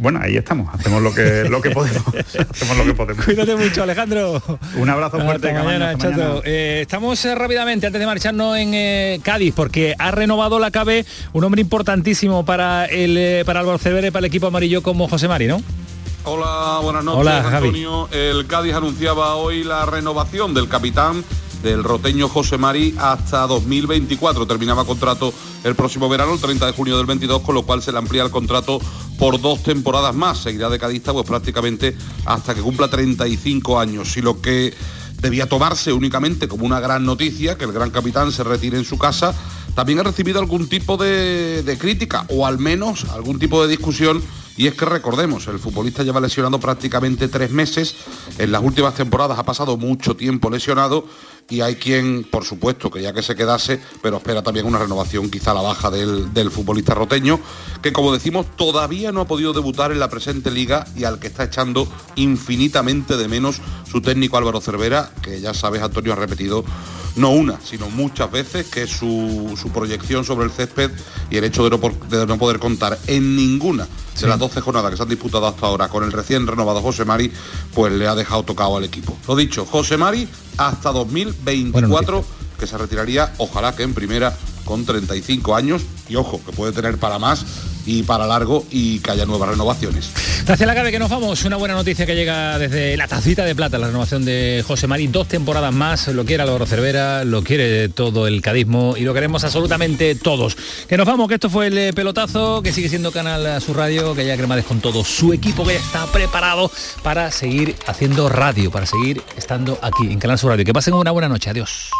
Bueno, ahí estamos, hacemos lo que, lo que podemos. hacemos lo que podemos. Cuídate mucho, Alejandro. Un abrazo fuerte. mañana, eh, estamos eh, rápidamente, antes de marcharnos en eh, Cádiz, porque ha renovado la CABE un hombre importantísimo para el para Álvaro Cervere, para el equipo amarillo como José Mari, ¿no? Hola, buenas noches, Hola, Antonio. El Cádiz anunciaba hoy la renovación del capitán del roteño José Mari hasta 2024. Terminaba contrato el próximo verano, el 30 de junio del 22, con lo cual se le amplía el contrato por dos temporadas más. Seguirá de cadista pues prácticamente hasta que cumpla 35 años. Y lo que debía tomarse únicamente como una gran noticia, que el gran capitán se retire en su casa, también ha recibido algún tipo de, de crítica o al menos algún tipo de discusión y es que recordemos, el futbolista lleva lesionado prácticamente tres meses, en las últimas temporadas ha pasado mucho tiempo lesionado y hay quien, por supuesto, que ya que se quedase, pero espera también una renovación quizá a la baja del, del, futbolista roteño, que como decimos todavía no ha podido debutar en la presente liga y al que está echando infinitamente de menos su técnico Álvaro Cervera, que ya sabes Antonio ha repetido no una, sino muchas veces, que es su, proyección sobre el césped y el hecho de no, poder contar en ninguna de las 12 jornadas que se han disputado hasta ahora. Con el recién renovado José Mari, pues le ha dejado tocado al equipo. Lo dicho, José Mari hasta 2024, que se retiraría, ojalá que en primera, con 35 años, y ojo, que puede tener para más y para largo y que haya nuevas renovaciones. Gracias la cabe que nos vamos. Una buena noticia que llega desde la tacita de plata, la renovación de José Mari. Dos temporadas más, lo quiere Álvaro Cervera, lo quiere todo el cadismo y lo queremos absolutamente todos. Que nos vamos, que esto fue el eh, pelotazo, que sigue siendo Canal a su radio, que ya Cremades con todo su equipo que ya está preparado para seguir haciendo radio, para seguir estando aquí en Canal Sur Radio. Que pasen una buena noche. Adiós.